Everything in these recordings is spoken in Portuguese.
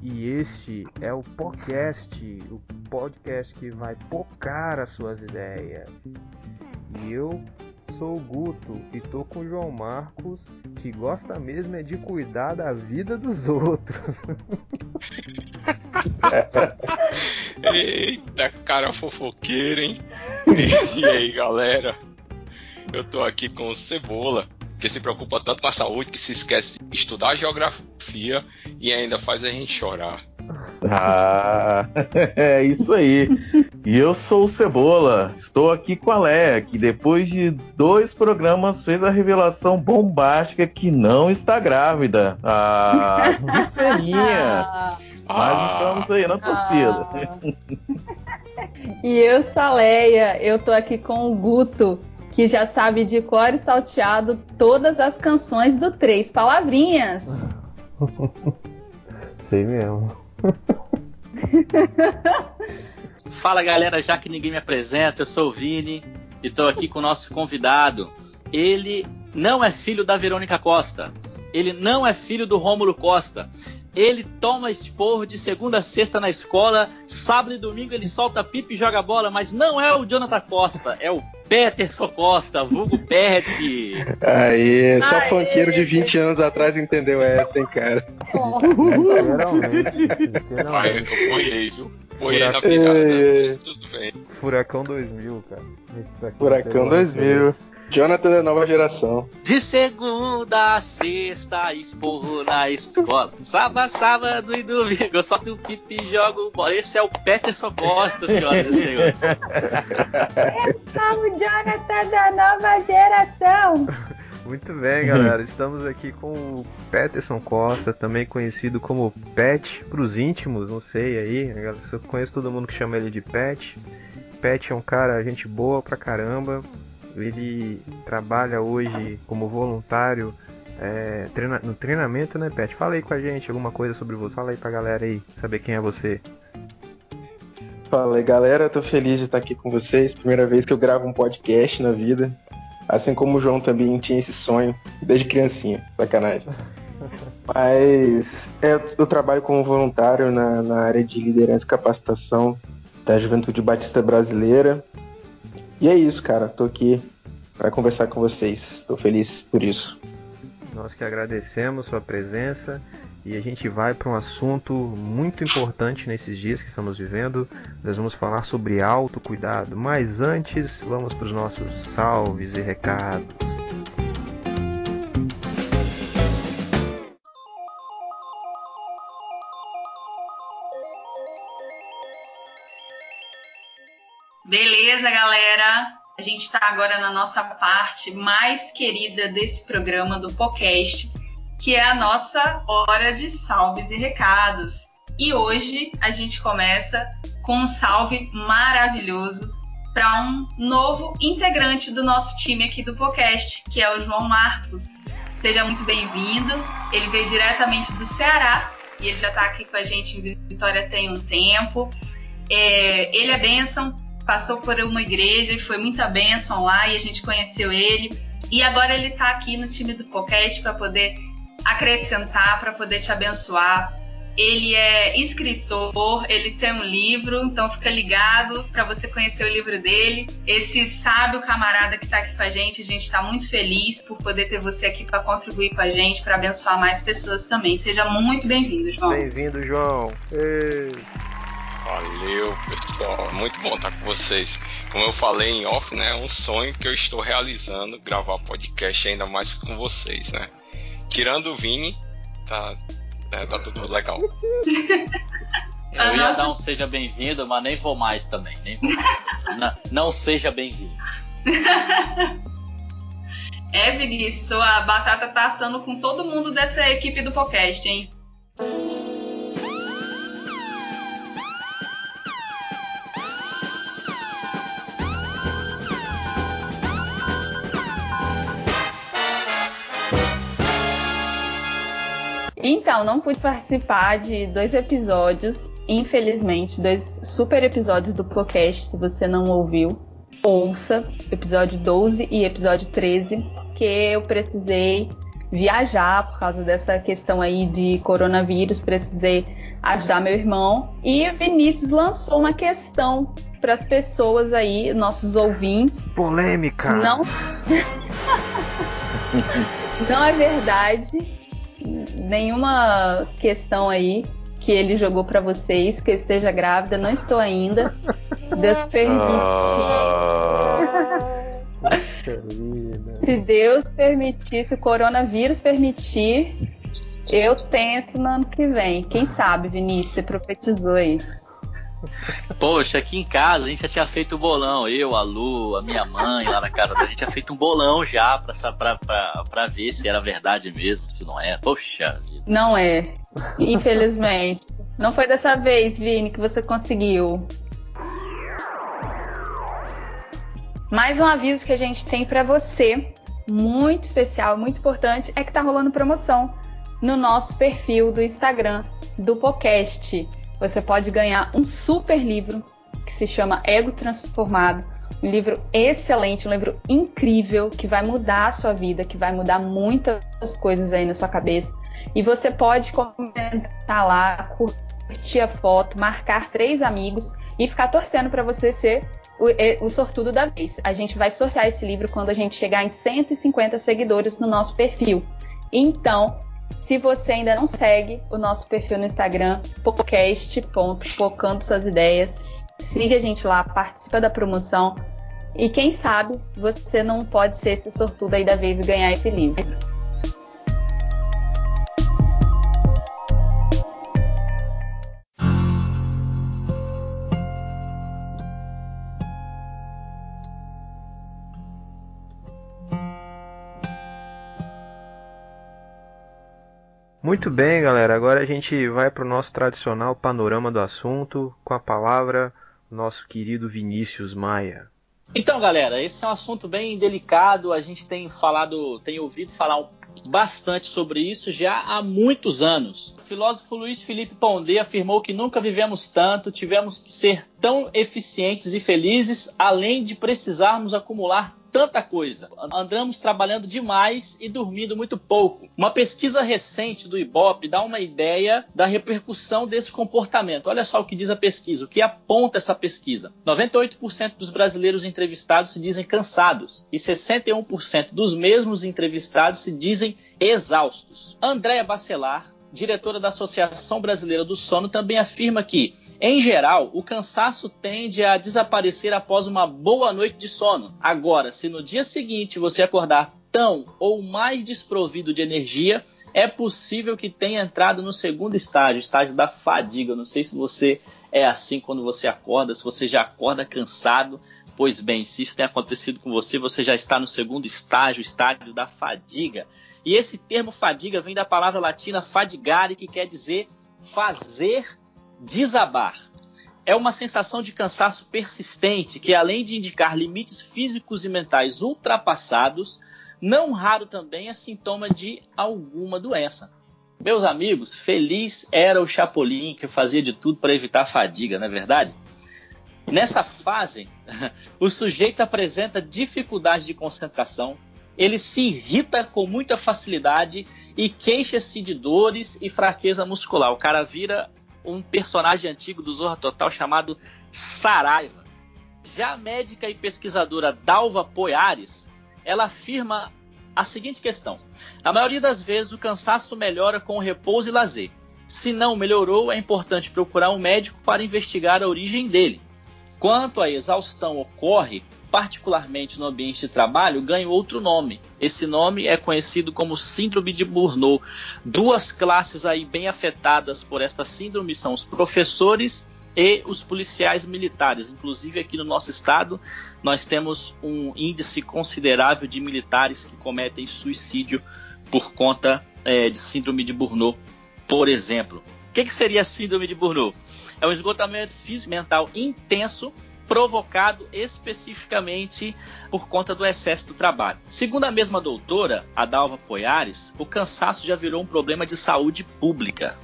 E este é o podcast, o podcast que vai tocar as suas ideias. E eu sou o Guto e tô com o João Marcos, que gosta mesmo é de cuidar da vida dos outros. Eita, cara fofoqueiro, hein? E aí, galera? Eu tô aqui com o Cebola, que se preocupa tanto com a saúde que se esquece de estudar geografia e ainda faz a gente chorar. Ah, é isso aí. E eu sou o Cebola. Estou aqui com a Léa, que depois de dois programas fez a revelação bombástica que não está grávida. Ah, que feinha. Mas Ah. estamos aí na torcida. E eu sou a Leia, eu tô aqui com o Guto, que já sabe de cor e salteado todas as canções do Três Palavrinhas. Sei mesmo. Fala galera, já que ninguém me apresenta, eu sou o Vini e tô aqui com o nosso convidado. Ele não é filho da Verônica Costa, ele não é filho do Rômulo Costa. Ele toma esporro de segunda a sexta na escola, sábado e domingo ele solta pipa e joga bola, mas não é o Jonathan Costa, é o Peterson Costa, vulgo Pet. Aí, só Aê. funkeiro de 20 anos atrás entendeu essa, hein, cara. Literalmente. Eu literalmente. eu boiei, viu? Boiei na Furacão. pegada, Ei, mas tudo bem. Furacão 2000, cara. Furacão tem uma 2000. Jonathan da nova geração. De segunda a sexta, esporro na escola. Sábado, sábado e domingo, eu solto pipa e jogo bola. Esse é o Peterson Costa, senhoras e senhores. o Jonathan da nova geração. Muito bem, galera. Estamos aqui com o Peterson Costa, também conhecido como Pet pros íntimos, não sei aí. Eu conheço todo mundo que chama ele de Pet. Pet é um cara, gente boa pra caramba. Ele trabalha hoje como voluntário é, treina- no treinamento, né, Pet? Fala aí com a gente alguma coisa sobre você. Fala aí pra galera aí, saber quem é você. Fala aí, galera. Tô feliz de estar aqui com vocês. Primeira vez que eu gravo um podcast na vida. Assim como o João também tinha esse sonho desde criancinha. Sacanagem. Mas é, eu trabalho como voluntário na, na área de liderança e capacitação da Juventude Batista Brasileira. E é isso, cara. Tô aqui para conversar com vocês. Tô feliz por isso. Nós que agradecemos sua presença e a gente vai para um assunto muito importante nesses dias que estamos vivendo. Nós vamos falar sobre autocuidado, mas antes vamos para os nossos salves e recados. Beleza, galera? A gente está agora na nossa parte mais querida desse programa do podcast, que é a nossa hora de salves e recados. E hoje a gente começa com um salve maravilhoso para um novo integrante do nosso time aqui do podcast, que é o João Marcos. Seja muito bem-vindo. Ele veio diretamente do Ceará e ele já está aqui com a gente em Vitória tem um tempo. É, ele é bênção, passou por uma igreja e foi muita bênção lá e a gente conheceu ele. E agora ele está aqui no time do podcast para poder acrescentar, para poder te abençoar. Ele é escritor, ele tem um livro, então fica ligado para você conhecer o livro dele. Esse sábio camarada que está aqui com a gente, a gente está muito feliz por poder ter você aqui para contribuir com a gente, para abençoar mais pessoas também. Seja muito bem-vindo, João. Bem-vindo, João. Ei. Valeu, pessoal. Muito bom estar com vocês. Como eu falei em off, né? É um sonho que eu estou realizando, gravar podcast ainda mais com vocês, né? Tirando o Vini, tá, é, tá tudo legal. Eu ia dar um seja bem-vindo, mas nem vou mais também. Nem vou mais. não, não seja bem-vindo. É, Vinícius, sua batata tá assando com todo mundo dessa equipe do podcast, hein? Então, não pude participar de dois episódios, infelizmente, dois super episódios do podcast, se você não ouviu. Ouça, episódio 12 e episódio 13, que eu precisei viajar por causa dessa questão aí de coronavírus, precisei ajudar meu irmão. E Vinícius lançou uma questão para as pessoas aí, nossos ouvintes. Polêmica! Não. Não é verdade nenhuma questão aí que ele jogou para vocês que eu esteja grávida, não estou ainda. Se Deus permitir. Ah. se Deus permitir, se o coronavírus permitir, eu tento no ano que vem. Quem sabe, Vinícius, você profetizou aí. Poxa, aqui em casa a gente já tinha feito o bolão. Eu, a Lu, a minha mãe lá na casa da gente tinha feito um bolão já pra, pra, pra, pra ver se era verdade mesmo, se não é. Poxa vida. Não é. Infelizmente. não foi dessa vez, Vini, que você conseguiu. Mais um aviso que a gente tem para você, muito especial, muito importante, é que tá rolando promoção no nosso perfil do Instagram do podcast você pode ganhar um super livro que se chama Ego Transformado. Um livro excelente, um livro incrível que vai mudar a sua vida, que vai mudar muitas coisas aí na sua cabeça. E você pode comentar lá, curtir a foto, marcar três amigos e ficar torcendo para você ser o, o, sortudo da vez. A gente vai sortear esse livro quando a gente chegar em 150 seguidores no nosso perfil. Então, se você ainda não segue o nosso perfil no Instagram, podcast.focando suas ideias, siga a gente lá, participa da promoção e quem sabe você não pode ser esse sortudo aí da vez e ganhar esse livro. Muito bem, galera. Agora a gente vai para o nosso tradicional panorama do assunto com a palavra nosso querido Vinícius Maia. Então, galera, esse é um assunto bem delicado. A gente tem falado, tem ouvido falar bastante sobre isso já há muitos anos. O filósofo Luiz Felipe Pondé afirmou que nunca vivemos tanto, tivemos que ser tão eficientes e felizes, além de precisarmos acumular tanta coisa. Andamos trabalhando demais e dormindo muito pouco. Uma pesquisa recente do Ibope dá uma ideia da repercussão desse comportamento. Olha só o que diz a pesquisa, o que aponta essa pesquisa. 98% dos brasileiros entrevistados se dizem cansados e 61% dos mesmos entrevistados se dizem exaustos. Andréa Bacelar, diretora da Associação Brasileira do Sono, também afirma que, em geral, o cansaço tende a desaparecer após uma boa noite de sono. Agora, se no dia seguinte você acordar tão ou mais desprovido de energia, é possível que tenha entrado no segundo estágio, estágio da fadiga. não sei se você é assim quando você acorda, se você já acorda cansado. Pois bem, se isso tem acontecido com você, você já está no segundo estágio, estágio da fadiga. E esse termo fadiga vem da palavra latina fadigare, que quer dizer fazer desabar. É uma sensação de cansaço persistente que, além de indicar limites físicos e mentais ultrapassados, não raro também é sintoma de alguma doença. Meus amigos, feliz era o Chapolin que fazia de tudo para evitar fadiga, não é verdade? Nessa fase, o sujeito apresenta dificuldade de concentração, ele se irrita com muita facilidade e queixa-se de dores e fraqueza muscular. O cara vira um personagem antigo do Zorra Total chamado Saraiva. Já a médica e pesquisadora Dalva Poiares, ela afirma a seguinte questão: a maioria das vezes o cansaço melhora com repouso e lazer. Se não melhorou, é importante procurar um médico para investigar a origem dele. Quanto a exaustão ocorre particularmente no ambiente de trabalho, ganha outro nome. Esse nome é conhecido como Síndrome de Burnout. Duas classes aí bem afetadas por esta síndrome são os professores e os policiais militares. Inclusive aqui no nosso estado nós temos um índice considerável de militares que cometem suicídio por conta é, de síndrome de Burnout, por exemplo. O que, que seria a síndrome de Burnout? É um esgotamento físico mental intenso provocado especificamente por conta do excesso do trabalho. Segundo a mesma doutora, Adalva Poiares, o cansaço já virou um problema de saúde pública.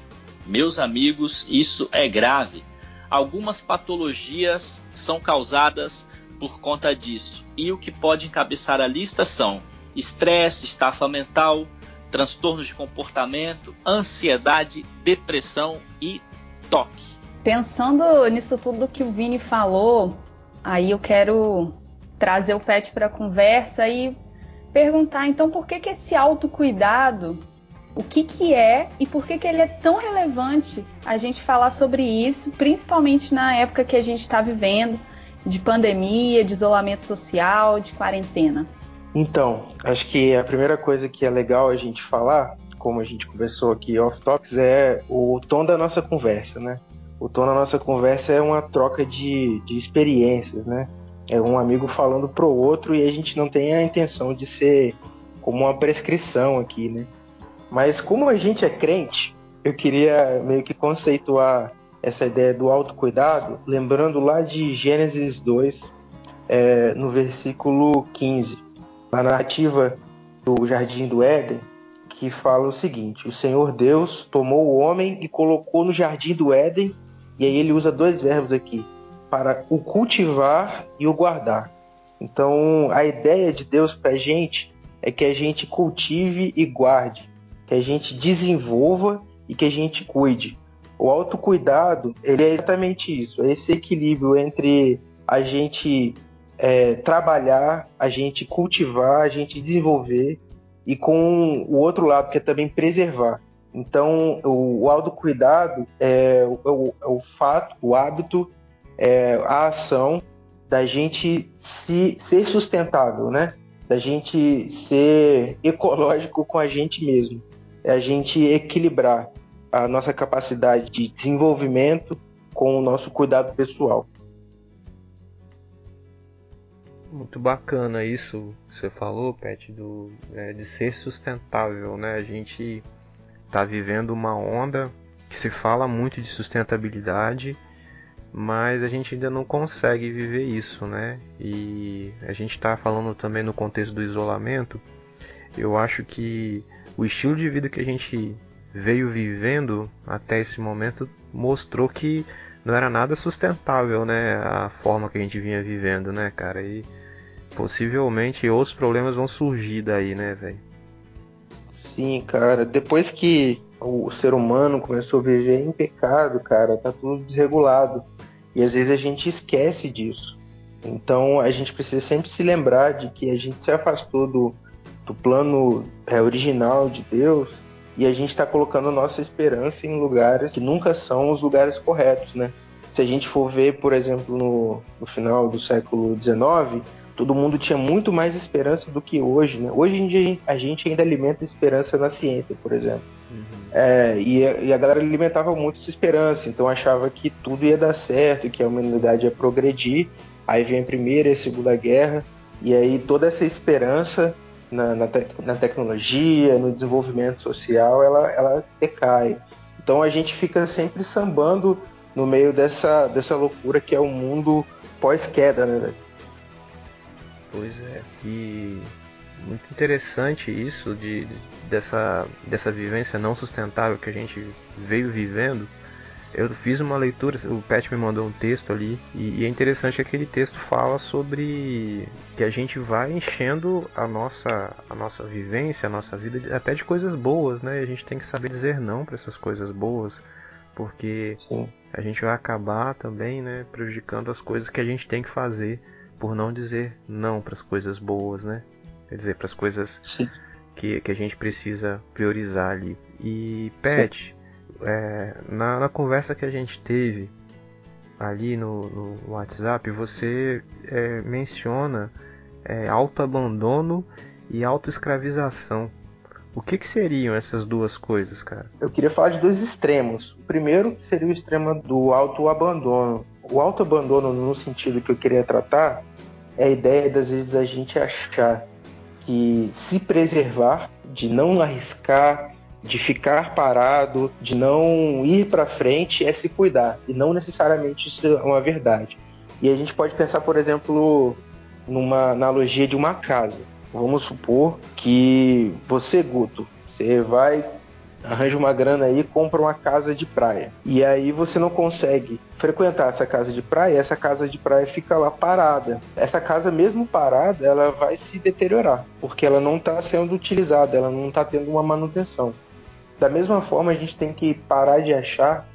Meus amigos, isso é grave. Algumas patologias são causadas por conta disso. E o que pode encabeçar a lista são estresse, estafa mental, transtornos de comportamento, ansiedade, depressão e toque. Pensando nisso tudo que o Vini falou, aí eu quero trazer o Pet para a conversa e perguntar então por que, que esse autocuidado, o que, que é e por que, que ele é tão relevante a gente falar sobre isso, principalmente na época que a gente está vivendo, de pandemia, de isolamento social, de quarentena? Então, acho que a primeira coisa que é legal a gente falar, como a gente conversou aqui off topics, é o tom da nossa conversa, né? O tom da nossa conversa é uma troca de, de experiências, né? É um amigo falando pro outro e a gente não tem a intenção de ser como uma prescrição aqui, né? Mas como a gente é crente, eu queria meio que conceituar essa ideia do autocuidado, lembrando lá de Gênesis 2, é, no versículo 15, a narrativa do Jardim do Éden, que fala o seguinte: O Senhor Deus tomou o homem e colocou no Jardim do Éden, e aí ele usa dois verbos aqui, para o cultivar e o guardar. Então, a ideia de Deus para a gente é que a gente cultive e guarde, que a gente desenvolva e que a gente cuide. O autocuidado, ele é exatamente isso, é esse equilíbrio entre a gente é, trabalhar, a gente cultivar, a gente desenvolver e com o outro lado que é também preservar. Então, o, o autocuidado é, é, o, é o fato, o hábito, é a ação da gente se, ser sustentável, né? Da gente ser ecológico com a gente mesmo. É a gente equilibrar a nossa capacidade de desenvolvimento com o nosso cuidado pessoal. Muito bacana isso que você falou, Pet, do, é, de ser sustentável, né? A gente está vivendo uma onda que se fala muito de sustentabilidade, mas a gente ainda não consegue viver isso, né? E a gente está falando também no contexto do isolamento. Eu acho que o estilo de vida que a gente veio vivendo até esse momento mostrou que não era nada sustentável, né? A forma que a gente vinha vivendo, né, cara? E possivelmente outros problemas vão surgir daí, né, velho? Sim, cara. Depois que o ser humano começou a viver em pecado, cara, tá tudo desregulado. E às vezes a gente esquece disso. Então a gente precisa sempre se lembrar de que a gente se afastou do, do plano é, original de Deus e a gente está colocando nossa esperança em lugares que nunca são os lugares corretos, né? Se a gente for ver, por exemplo, no, no final do século XIX, todo mundo tinha muito mais esperança do que hoje, né? Hoje em dia a gente ainda alimenta esperança na ciência, por exemplo. Uhum. É, e, e, a galera alimentava muito essa esperança, então achava que tudo ia dar certo, que a humanidade ia progredir. Aí vem a primeira e a segunda guerra, e aí toda essa esperança na, na, te na tecnologia, no desenvolvimento social, ela, ela decai. Então a gente fica sempre sambando no meio dessa, dessa loucura que é o mundo pós-queda, né? Pois é. E muito interessante isso de, de, dessa, dessa vivência não sustentável que a gente veio vivendo eu fiz uma leitura, o Pet me mandou um texto ali, e, e, é interessante que aquele texto fala sobre que a gente vai enchendo a nossa, a nossa vivência, a nossa vida, até de coisas boas, né? E a gente tem que saber dizer não para essas coisas boas, porque Sim. a gente vai acabar também, né, prejudicando as coisas que a gente tem que fazer por não dizer não para as coisas boas, né? Quer dizer, para as coisas que, que a gente precisa priorizar ali. E Pet, é, na, na, conversa que a gente teve ali no, no WhatsApp, você é, menciona é, autoabandono e autoescravização. O que, que seriam essas duas coisas, cara? Eu queria falar de dois extremos. O primeiro seria o extremo do autoabandono. O autoabandono, no sentido que eu queria tratar, é a ideia das vezes a gente achar que se preservar, de não arriscar, de ficar parado, de não ir para frente é se cuidar e não necessariamente isso é uma verdade. E a gente pode pensar, por exemplo, numa analogia de uma casa. Vamos supor que você, Guto, você vai arranja uma grana aí, compra uma casa de praia. E aí você não consegue frequentar essa casa de praia, essa casa de praia fica lá parada. Essa casa mesmo parada, ela vai se deteriorar, porque ela não está sendo utilizada, ela não está tendo uma manutenção. Da mesma forma, a gente tem que parar de achar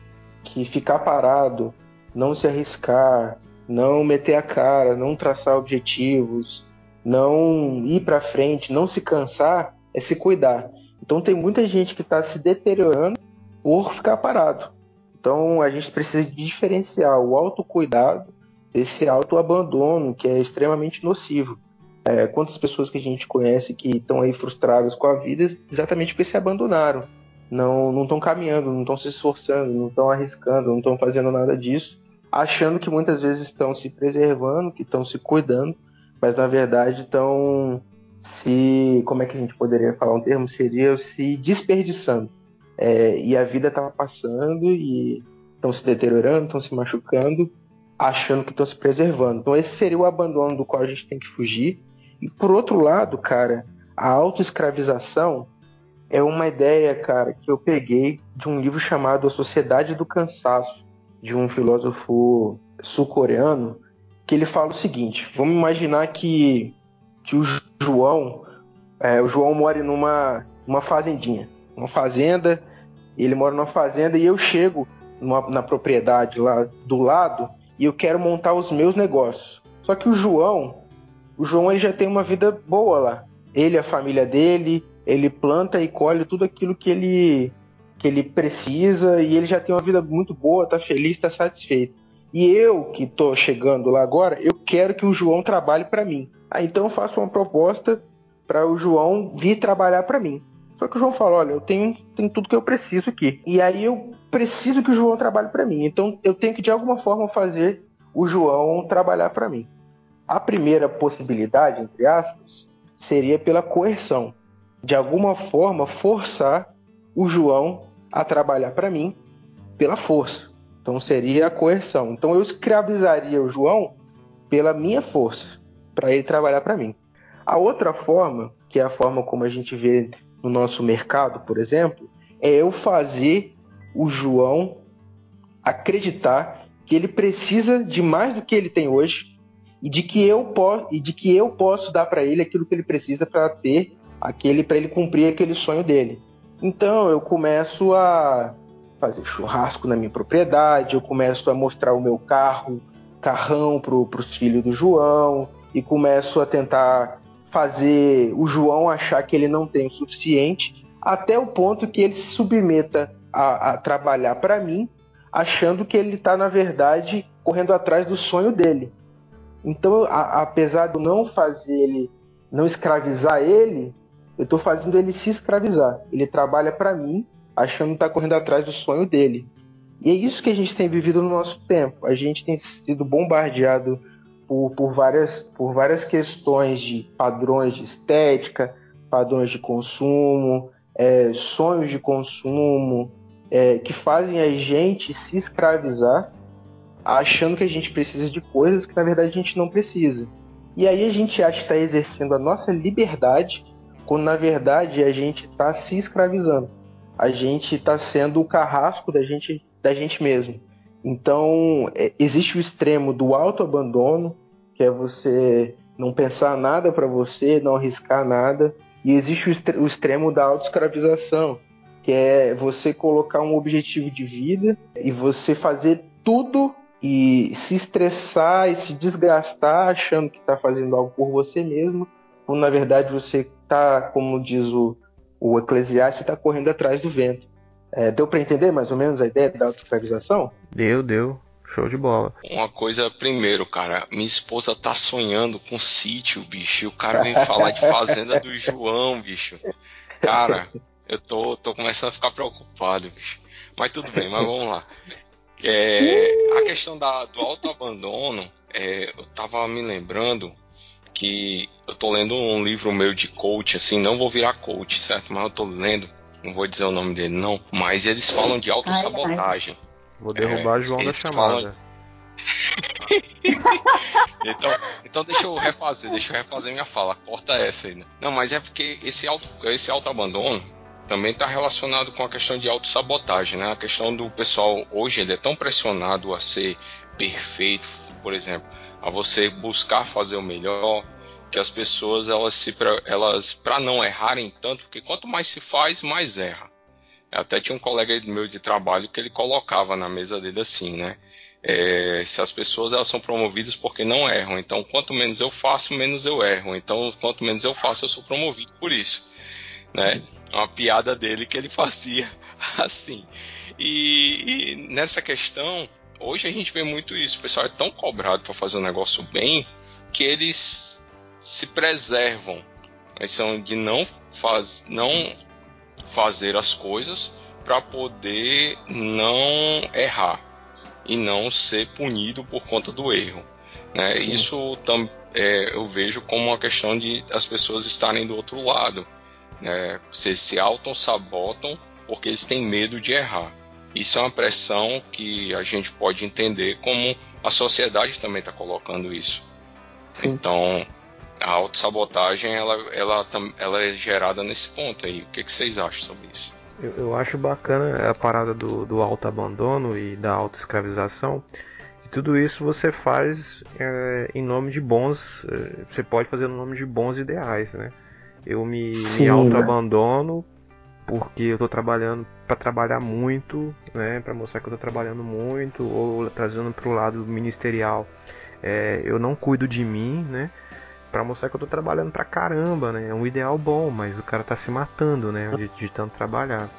que ficar parado, não se arriscar, não meter a cara, não traçar objetivos, não ir para frente, não se cansar, é se cuidar. Então tem muita gente que está se deteriorando por ficar parado. Então a gente precisa diferenciar o autocuidado desse autoabandono que é extremamente nocivo. É, quantas pessoas que a gente conhece que estão aí frustradas com a vida exatamente porque se abandonaram. Não estão caminhando, não estão se esforçando, não estão arriscando, não estão fazendo nada disso, achando que muitas vezes estão se preservando, que estão se cuidando, mas na verdade estão se, como é que a gente poderia falar um termo, seria se desperdiçando. É, e a vida está passando e estão se deteriorando, estão se machucando, achando que estão se preservando. Então esse seria o abandono do qual a gente tem que fugir. E por outro lado, cara, a autoescravização é uma ideia, cara, que eu peguei de um livro chamado A Sociedade do Cansaço, de um filósofo sul-coreano, que ele fala o seguinte: vamos imaginar que, que o João, é, o João mora numa uma fazendinha, uma fazenda, ele mora numa fazenda e eu chego numa, na propriedade lá do lado e eu quero montar os meus negócios. Só que o João, o João ele já tem uma vida boa lá. Ele, a família dele, ele planta e colhe tudo aquilo que ele que ele precisa e ele já tem uma vida muito boa, tá feliz, tá satisfeito. E eu que tô chegando lá agora, eu quero que o João trabalhe para mim. Ah, então eu faço uma proposta para o João vir trabalhar para mim. Só que o João fala, olha, eu tenho, tenho tudo que eu preciso aqui. E aí eu preciso que o João trabalhe para mim. Então eu tenho que de alguma forma fazer o João trabalhar para mim. A primeira possibilidade, entre aspas, seria pela coerção. De alguma forma forçar o João a trabalhar para mim pela força. Então seria a coerção. Então eu escravizaria o João pela minha força, para ele trabalhar para mim. A outra forma, que é a forma como a gente vê no nosso mercado, por exemplo, é eu fazer o João acreditar que ele precisa de mais do que ele tem hoje e de que eu posso e de que eu posso dar para ele aquilo que ele precisa para ter aquele para ele cumprir aquele sonho dele. Então eu começo a fazer churrasco na minha propriedade, eu começo a mostrar o meu carro, carrão para os filhos do João, e começo a tentar fazer o João achar que ele não tem o suficiente, até o ponto que ele se submeta a, a trabalhar para mim, achando que ele está, na verdade, correndo atrás do sonho dele. Então, a, apesar de não fazer ele, não escravizar ele, eu estou fazendo ele se escravizar. Ele trabalha para mim achando que está correndo atrás do sonho dele. E é isso que a gente tem vivido no nosso tempo. A gente tem sido bombardeado por, por, várias, por várias questões de padrões de estética, padrões de consumo, é, sonhos de consumo, é, que fazem a gente se escravizar, achando que a gente precisa de coisas que na verdade a gente não precisa. E aí a gente acha que está exercendo a nossa liberdade, quando na verdade a gente está se escravizando a gente está sendo o carrasco da gente, da gente mesmo. Então, é, existe o extremo do autoabandono, que é você não pensar nada para você, não arriscar nada, e existe o, extremo da autoescravização, que é você colocar um objetivo de vida e você fazer tudo e se estressar e se desgastar achando que está fazendo algo por você mesmo, quando na verdade você está, como diz o, o Eclesiastes está correndo atrás do vento. É, deu para entender mais ou menos a ideia da autoescravização? Deu, deu. Show de bola. Uma coisa primeiro, cara, minha esposa tá sonhando com sítio, bicho, e o cara vem falar de fazenda do João, bicho. Cara, eu tô, tô começando a ficar preocupado, bicho. Mas tudo bem, mas vamos lá. É, a questão da, do autoabandono, é, eu tava me lembrando que eu tô lendo um livro meu de coach, assim, não vou virar coach, certo? Mas eu tô lendo, não vou dizer o nome dele não, mas eles falam de autossabotagem. Vou derrubar é, João da chamada. Falam... então, então deixa eu refazer, deixa eu refazer minha fala. Corta essa aí. Né? Não, mas é porque esse auto, esse autoabandono também está relacionado com a questão de autossabotagem, né? A questão do pessoal hoje ele é tão pressionado a ser perfeito, por exemplo, a você buscar fazer o melhor, que as pessoas elas se elas para não errarem tanto, porque quanto mais se faz, mais erra. Até tinha um colega meu de trabalho que ele colocava na mesa dele assim, né? É, se as pessoas elas são promovidas porque não erram, então quanto menos eu faço, menos eu erro. Então quanto menos eu faço, eu sou promovido por isso, né? Uma piada dele que ele fazia assim. E, e nessa questão, hoje a gente vê muito isso. O pessoal é tão cobrado para fazer um negócio bem que eles se preservam. Eles são de não, faz, não fazer as coisas para poder não errar e não ser punido por conta do erro. Né? Isso tam, é, eu vejo como uma questão de as pessoas estarem do outro lado. Né? Se, se auto-sabotam porque eles têm medo de errar. Isso é uma pressão que a gente pode entender como a sociedade também está colocando isso. Sim. Então, a autossabotagem ela, ela, ela é gerada nesse ponto aí. O que, que vocês acham sobre isso? Eu, eu acho bacana a parada do, do auto-abandono e da auto-escravização. E tudo isso você faz é, em nome de bons. É, você pode fazer no nome de bons ideais, né? Eu me, me né? Porque eu estou trabalhando para trabalhar muito, né? Para mostrar que eu estou trabalhando muito, ou trazendo para o lado ministerial. É, eu não cuido de mim, né? para mostrar que eu tô trabalhando pra caramba, né? É um ideal bom, mas o cara tá se matando, né? De, de tanto trabalhar.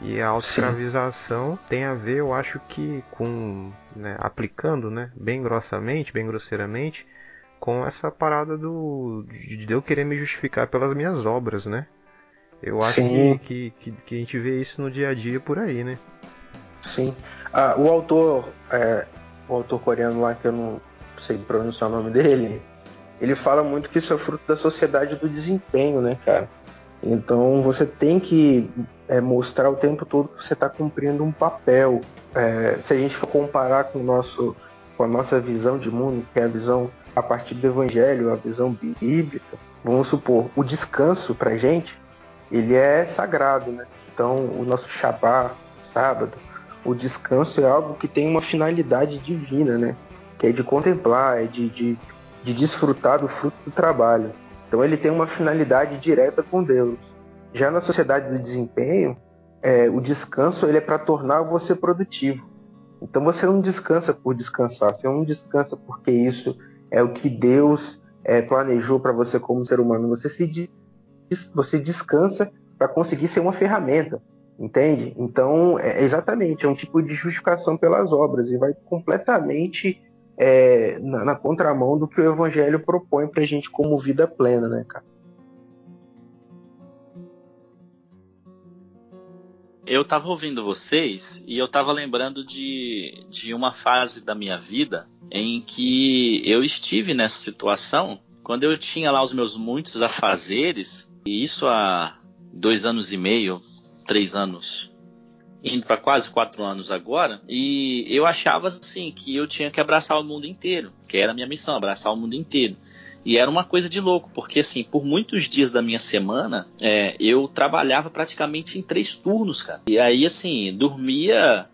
E a autoescravização tem a ver, eu acho que com, né, aplicando, né, bem grossamente, bem grosseiramente, com essa parada do de eu querer me justificar pelas minhas obras, né? Eu acho que, que, que, que, a gente vê isso no dia a dia por aí, né? Sim. Ah, o autor, é, o autor coreano lá que eu não sei pronunciar o nome dele, ele fala muito que isso é fruto da sociedade do desempenho, né, cara? Então você tem que é, mostrar o tempo todo que você está cumprindo um papel. É, se a gente for comparar com, nosso, com a nossa visão de mundo, que é a visão a partir do Evangelho, a visão bíblica, vamos supor, o descanso para gente, ele é sagrado, né? Então o nosso Shabá, sábado, o descanso é algo que tem uma finalidade divina, né? Que é de contemplar, é de, de de desfrutar do fruto do trabalho. Então ele tem uma finalidade direta com Deus. Já na sociedade do desempenho, é, o descanso ele é para tornar você produtivo. Então você não descansa por descansar, você não descansa porque isso é o que Deus é, planejou para você como ser humano. Você se você descansa para conseguir ser uma ferramenta, entende? Então é exatamente é um tipo de justificação pelas obras e vai completamente é, na, na, contramão do que o Evangelho propõe para a gente como vida plena, né, cara? Eu estava ouvindo vocês e eu estava lembrando de, de uma fase da minha vida em que eu estive nessa situação quando eu tinha lá os meus muitos afazeres, e isso há dois anos e meio, três anos indo para quase quatro anos agora, e eu achava assim que eu tinha que abraçar o mundo inteiro, que era a minha missão, abraçar o mundo inteiro. E era uma coisa de louco, porque assim, por muitos dias da minha semana, é, eu trabalhava praticamente em três turnos, cara. E aí, assim, dormia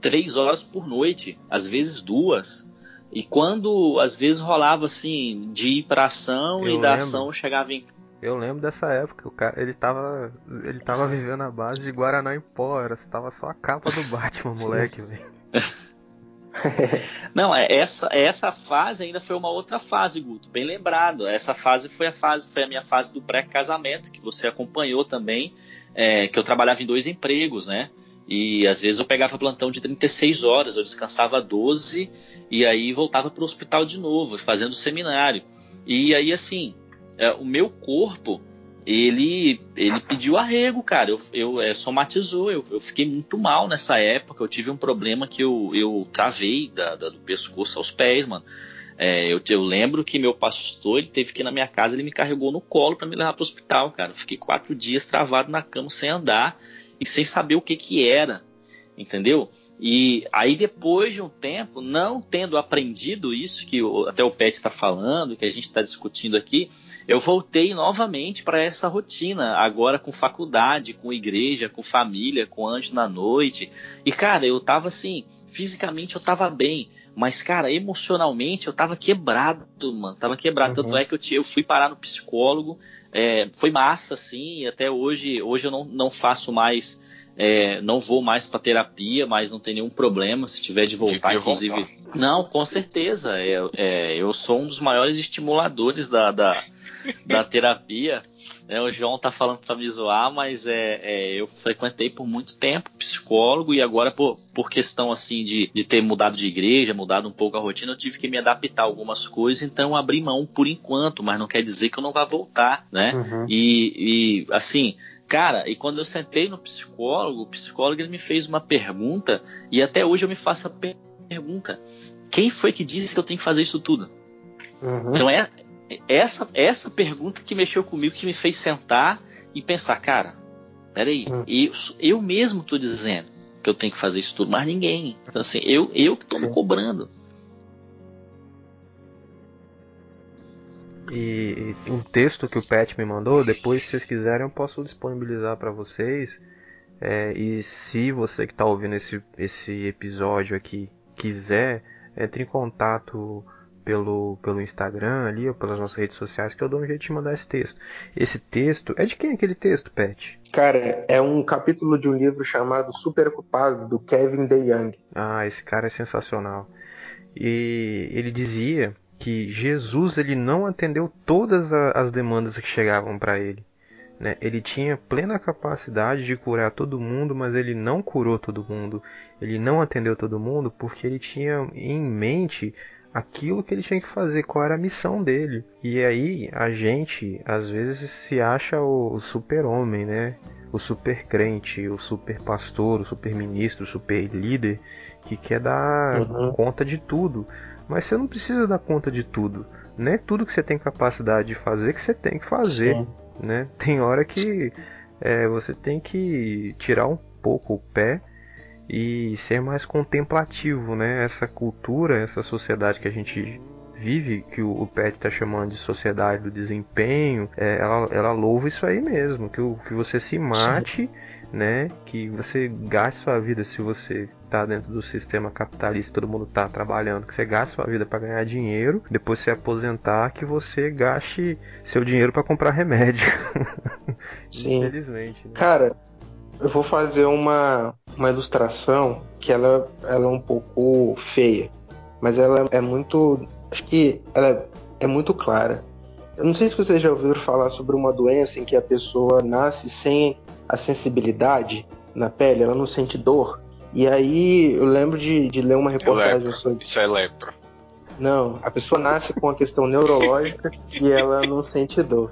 três horas por noite, às vezes duas. E quando às vezes rolava assim de ir pra ação eu e da ação chegava em eu lembro dessa época, o cara, ele tava, ele tava vivendo a base de Guaraná em pó, era, tava só a capa do Batman, moleque, velho. Não, é, essa, essa fase ainda foi uma outra fase, Guto, bem lembrado. Essa fase foi a fase, foi a minha fase do pré-casamento, que você acompanhou também, é, que eu trabalhava em dois empregos, né? E às vezes eu pegava plantão de 36 horas, eu descansava 12 e aí voltava para o hospital de novo, fazendo seminário. E aí, assim, é, o meu corpo ele ele pediu arrego, cara. Eu, eu é, somatizou. Eu, eu, fiquei muito mal nessa época. Eu tive um problema que eu, eu travei da, da do pescoço aos pés, mano. É, eu, eu, lembro que meu pastor ele teve que ir na minha casa, ele me carregou no colo para me levar para o hospital, cara. Eu fiquei quatro dias travado na cama sem andar e sem saber o que que era. entendeu? E aí depois de um tempo, não tendo aprendido isso que até o Pet está falando, que a gente está discutindo aqui, eu voltei novamente para essa rotina, agora com faculdade, com igreja, com família, com anjo na noite. E cara, eu tava assim, fisicamente eu tava bem, mas cara, emocionalmente eu tava quebrado, mano, tava quebrado. Uhum. Tanto é que eu, eu fui parar no psicólogo, é, foi massa, assim, e até hoje, hoje eu não, não faço mais é, não vou mais para terapia, mas não tem nenhum problema se tiver de voltar, Devia inclusive. Voltar. Não, com certeza. É, é, eu sou um dos maiores estimuladores da, da, da terapia. É, o João tá falando para me zoar, mas é, é, eu frequentei por muito tempo psicólogo e agora por, por questão assim de, de ter mudado de igreja, mudado um pouco a rotina, eu tive que me adaptar a algumas coisas, então abri mão por enquanto, mas não quer dizer que eu não vá voltar, né? Uhum. E, e assim, Cara, e quando eu sentei no psicólogo, o psicólogo ele me fez uma pergunta e até hoje eu me faço a pergunta: quem foi que disse que eu tenho que fazer isso tudo? Uhum. Então é essa essa pergunta que mexeu comigo, que me fez sentar e pensar, cara, peraí, uhum. eu, eu mesmo tô dizendo que eu tenho que fazer isso tudo, mas ninguém. Então assim, eu eu que tô me cobrando. E, e um texto que o Pet me mandou, depois se vocês quiserem eu posso disponibilizar para vocês. É, e se você que está ouvindo esse, esse episódio aqui quiser, entre em contato pelo, pelo Instagram ali ou pelas nossas redes sociais que eu dou um jeito de mandar esse texto. Esse texto é de quem é aquele texto, Pet? Cara, é um capítulo de um livro chamado Super Ocupado do Kevin DeYoung. Ah, esse cara é sensacional. E ele dizia que Jesus ele não atendeu todas as demandas que chegavam para ele. Né? Ele tinha plena capacidade de curar todo mundo, mas ele não curou todo mundo. Ele não atendeu todo mundo porque ele tinha em mente aquilo que ele tinha que fazer, qual era a missão dele. E aí a gente às vezes se acha o super-homem, né? O super crente, o super pastor, o super ministro, o super líder que quer dar uhum. conta de tudo. Mas você não precisa dar conta de tudo. Não é tudo que você tem capacidade de fazer que você tem que fazer. Né? Tem hora que é, você tem que tirar um pouco o pé e ser mais contemplativo, né? Essa cultura, essa sociedade que a gente vive, que o, o Pet está chamando de sociedade do desempenho, é, ela, ela louva isso aí mesmo, que, o, que você se mate, Sim. né? Que você gaste sua vida se você tá dentro do sistema capitalista, todo mundo tá trabalhando, que você gaste sua vida para ganhar dinheiro, depois se aposentar, que você gaste seu dinheiro para comprar remédio. Sim. Infelizmente. Né? Cara, eu vou fazer uma, uma ilustração que ela, ela é um pouco feia, mas ela é muito. Acho que ela é, é muito clara. Eu não sei se vocês já ouviram falar sobre uma doença em que a pessoa nasce sem a sensibilidade na pele, ela não sente dor. E aí eu lembro de, de ler uma reportagem é sobre. Isso é lepra. Não, a pessoa nasce com uma questão neurológica e ela não sente dor.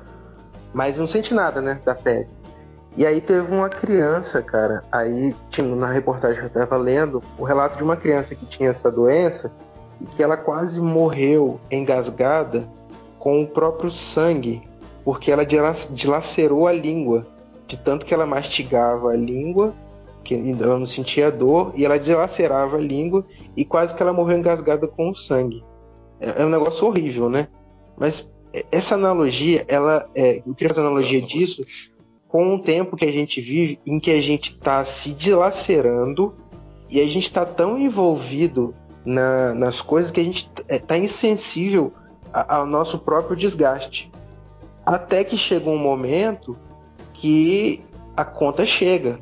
Mas não sente nada, né, da pele. E aí teve uma criança, cara, aí tinha, na reportagem que eu estava lendo, o relato de uma criança que tinha essa doença e que ela quase morreu engasgada com o próprio sangue, porque ela dilacerou a língua, de tanto que ela mastigava a língua, que ela não sentia dor, e ela dilacerava a língua e quase que ela morreu engasgada com o sangue. É, é um negócio horrível, né? Mas essa analogia, ela, é, eu queria fazer analogia disso com o tempo que a gente vive em que a gente está se dilacerando e a gente está tão envolvido na, nas coisas que a gente está é, insensível ao nosso próprio desgaste. Até que chega um momento que a conta chega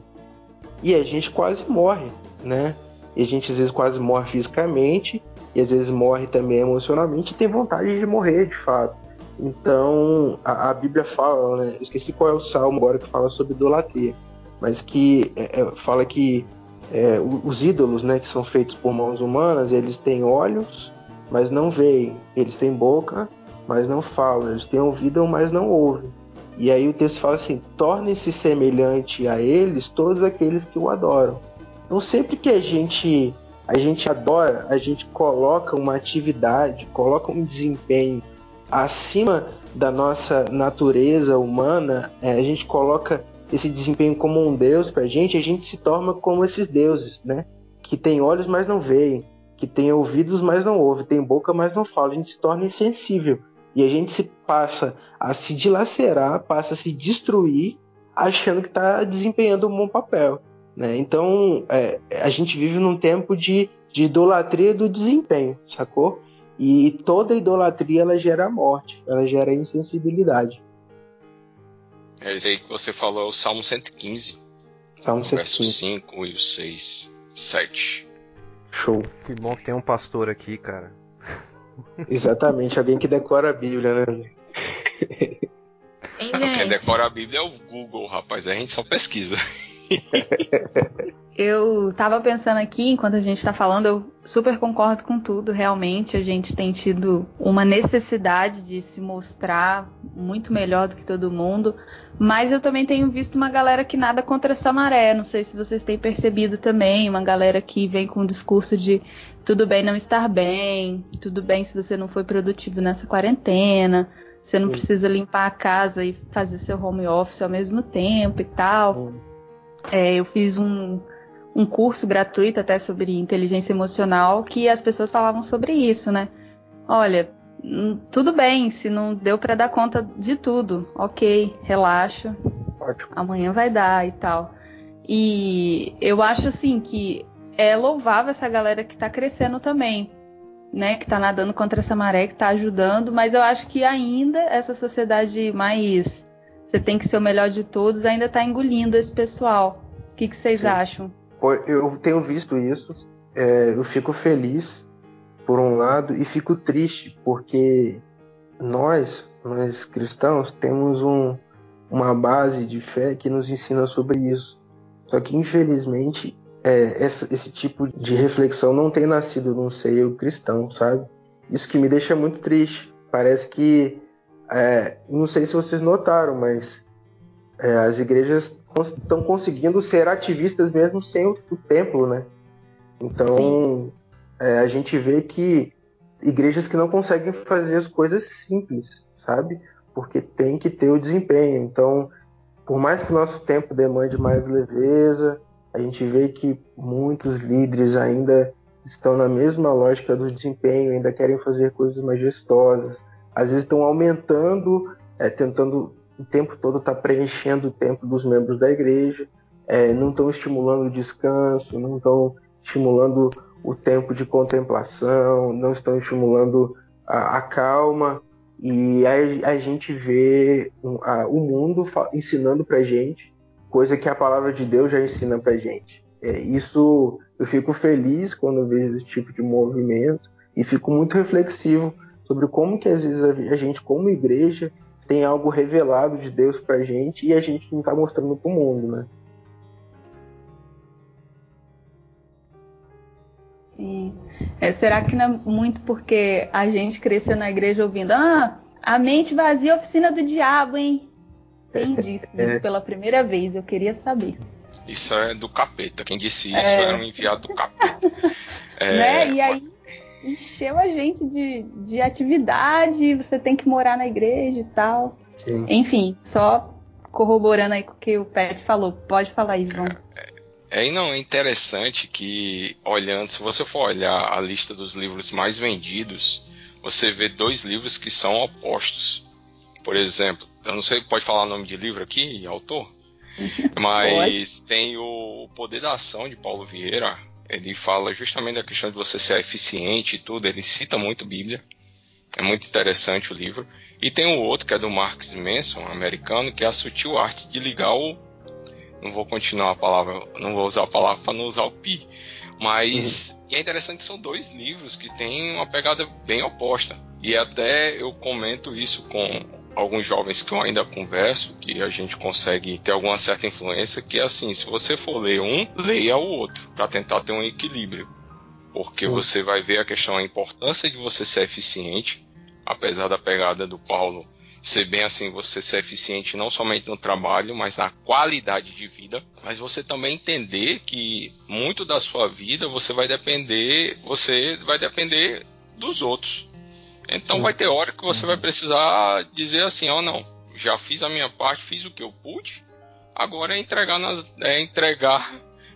e a gente quase morre, né? E a gente às vezes quase morre fisicamente e às vezes morre também emocionalmente e tem vontade de morrer de fato. Então, a, a Bíblia fala, né? Esqueci qual é o salmo agora que fala sobre idolatria, mas que é, é, fala que é, os ídolos, né, que são feitos por mãos humanas, eles têm olhos, mas não veem, eles têm boca, mas não falam, eles têm ouvido, mas não ouvem. E aí o texto fala assim: torne-se semelhante a eles todos aqueles que o adoram. Então, sempre que a gente a gente adora, a gente coloca uma atividade, coloca um desempenho acima da nossa natureza humana, é, a gente coloca esse desempenho como um Deus pra gente, a gente se torna como esses deuses, né? Que tem olhos, mas não veem, que tem ouvidos, mas não ouve, tem boca, mas não fala. A gente se torna insensível. E a gente se passa a se dilacerar, passa a se destruir, achando que está desempenhando um bom papel. Né? Então, é, a gente vive num tempo de, de idolatria do desempenho, sacou? E toda idolatria ela gera morte, ela gera insensibilidade. É isso aí que você falou, é o Salmo 115. Salmo 115. Verso 5 e o 6, 7. Show. Que bom que tem um pastor aqui, cara. Exatamente, alguém que decora a Bíblia, né? Hein, Quem decora a Bíblia é o Google, rapaz. A gente só pesquisa. Eu tava pensando aqui, enquanto a gente tá falando, eu super concordo com tudo. Realmente, a gente tem tido uma necessidade de se mostrar muito melhor do que todo mundo. Mas eu também tenho visto uma galera que nada contra essa maré. Não sei se vocês têm percebido também. Uma galera que vem com o discurso de tudo bem não estar bem, tudo bem se você não foi produtivo nessa quarentena. Você não Sim. precisa limpar a casa e fazer seu home office ao mesmo tempo e tal. É, eu fiz um, um curso gratuito até sobre inteligência emocional que as pessoas falavam sobre isso, né? Olha, hum, tudo bem, se não deu pra dar conta de tudo, ok, relaxa, Ótimo. amanhã vai dar e tal. E eu acho assim que é louvável essa galera que tá crescendo também, né? Que tá nadando contra essa maré, que tá ajudando, mas eu acho que ainda essa sociedade mais você tem que ser o melhor de todos ainda tá engolindo esse pessoal. O que, que vocês Sim. acham? Eu tenho visto isso, é, eu fico feliz por um lado e fico triste porque nós, nós cristãos, temos um, uma base de fé que nos ensina sobre isso. Só que infelizmente é, essa- esse tipo de reflexão não tem nascido num seio cristão, sabe? Isso que me deixa muito triste. Parece que, é, não sei se vocês notaram, mas é, as igrejas estão conseguindo ser ativistas mesmo sem o, o templo, né? Então é, a gente vê que igrejas que não conseguem fazer as coisas simples, sabe? Porque tem que ter o desempenho. Então, por mais que o nosso tempo demande mais leveza, a gente vê que muitos líderes ainda estão na mesma lógica do desempenho, ainda querem fazer coisas majestosas. Às vezes estão aumentando, é, tentando o tempo todo estar preenchendo o tempo dos membros da igreja, é, não estão estimulando o descanso, não estão estimulando o tempo de contemplação, não estão estimulando a, a calma. E aí a gente vê um, a- o mundo ensinando pra gente coisa que a palavra de Deus já ensina pra gente. É, isso eu fico feliz quando vejo esse tipo de movimento e fico muito reflexivo sobre como que às vezes a gente, como igreja, tem algo revelado de Deus pra gente e a gente não tá mostrando pro mundo, né? Sim. É, será que não é muito porque a gente cresceu na igreja ouvindo Ah, a mente vazia é oficina do diabo, hein? Quem disse isso pela primeira vez? Eu queria saber. Isso é do capeta. Quem disse isso É. era um enviado do capeta. É, né? E aí encheu a gente de, de atividade, você tem que morar na igreja e tal. Sim. Enfim, só corroborando aí com o que o Pet falou. Pode falar aí, João. É, e não, é interessante que, olhando, se você for olhar a lista dos livros mais vendidos, você vê dois livros que são opostos. Por exemplo, eu não sei, pode falar o nome de livro aqui, autor? Mas tem o Poder da Ação de Paulo Vieira. Ele fala justamente da questão de você ser eficiente e tudo. Ele cita muito Bíblia. É muito interessante o livro. E tem o outro que é do Marx Manson, americano, que é a sutil arte de ligar o não vou continuar a palavra, não vou usar a palavra para não usar o pi. Mas é interessante que são dois livros que têm uma pegada bem oposta. E até eu comento isso com alguns jovens que eu ainda converso, que a gente consegue ter alguma certa influência, que é assim, se você for ler um, leia o outro, para tentar ter um equilíbrio. Porque Sim. você vai ver a questão, a importância de você ser eficiente, apesar da pegada do Paulo ser bem assim, você ser eficiente não somente no trabalho, mas na qualidade de vida, mas você também entender que muito da sua vida você vai depender, você vai depender dos outros. Então vai ter hora que você vai precisar dizer assim, ó, não, já fiz a minha parte, fiz o que eu pude, Agora é entregar nas, é entregar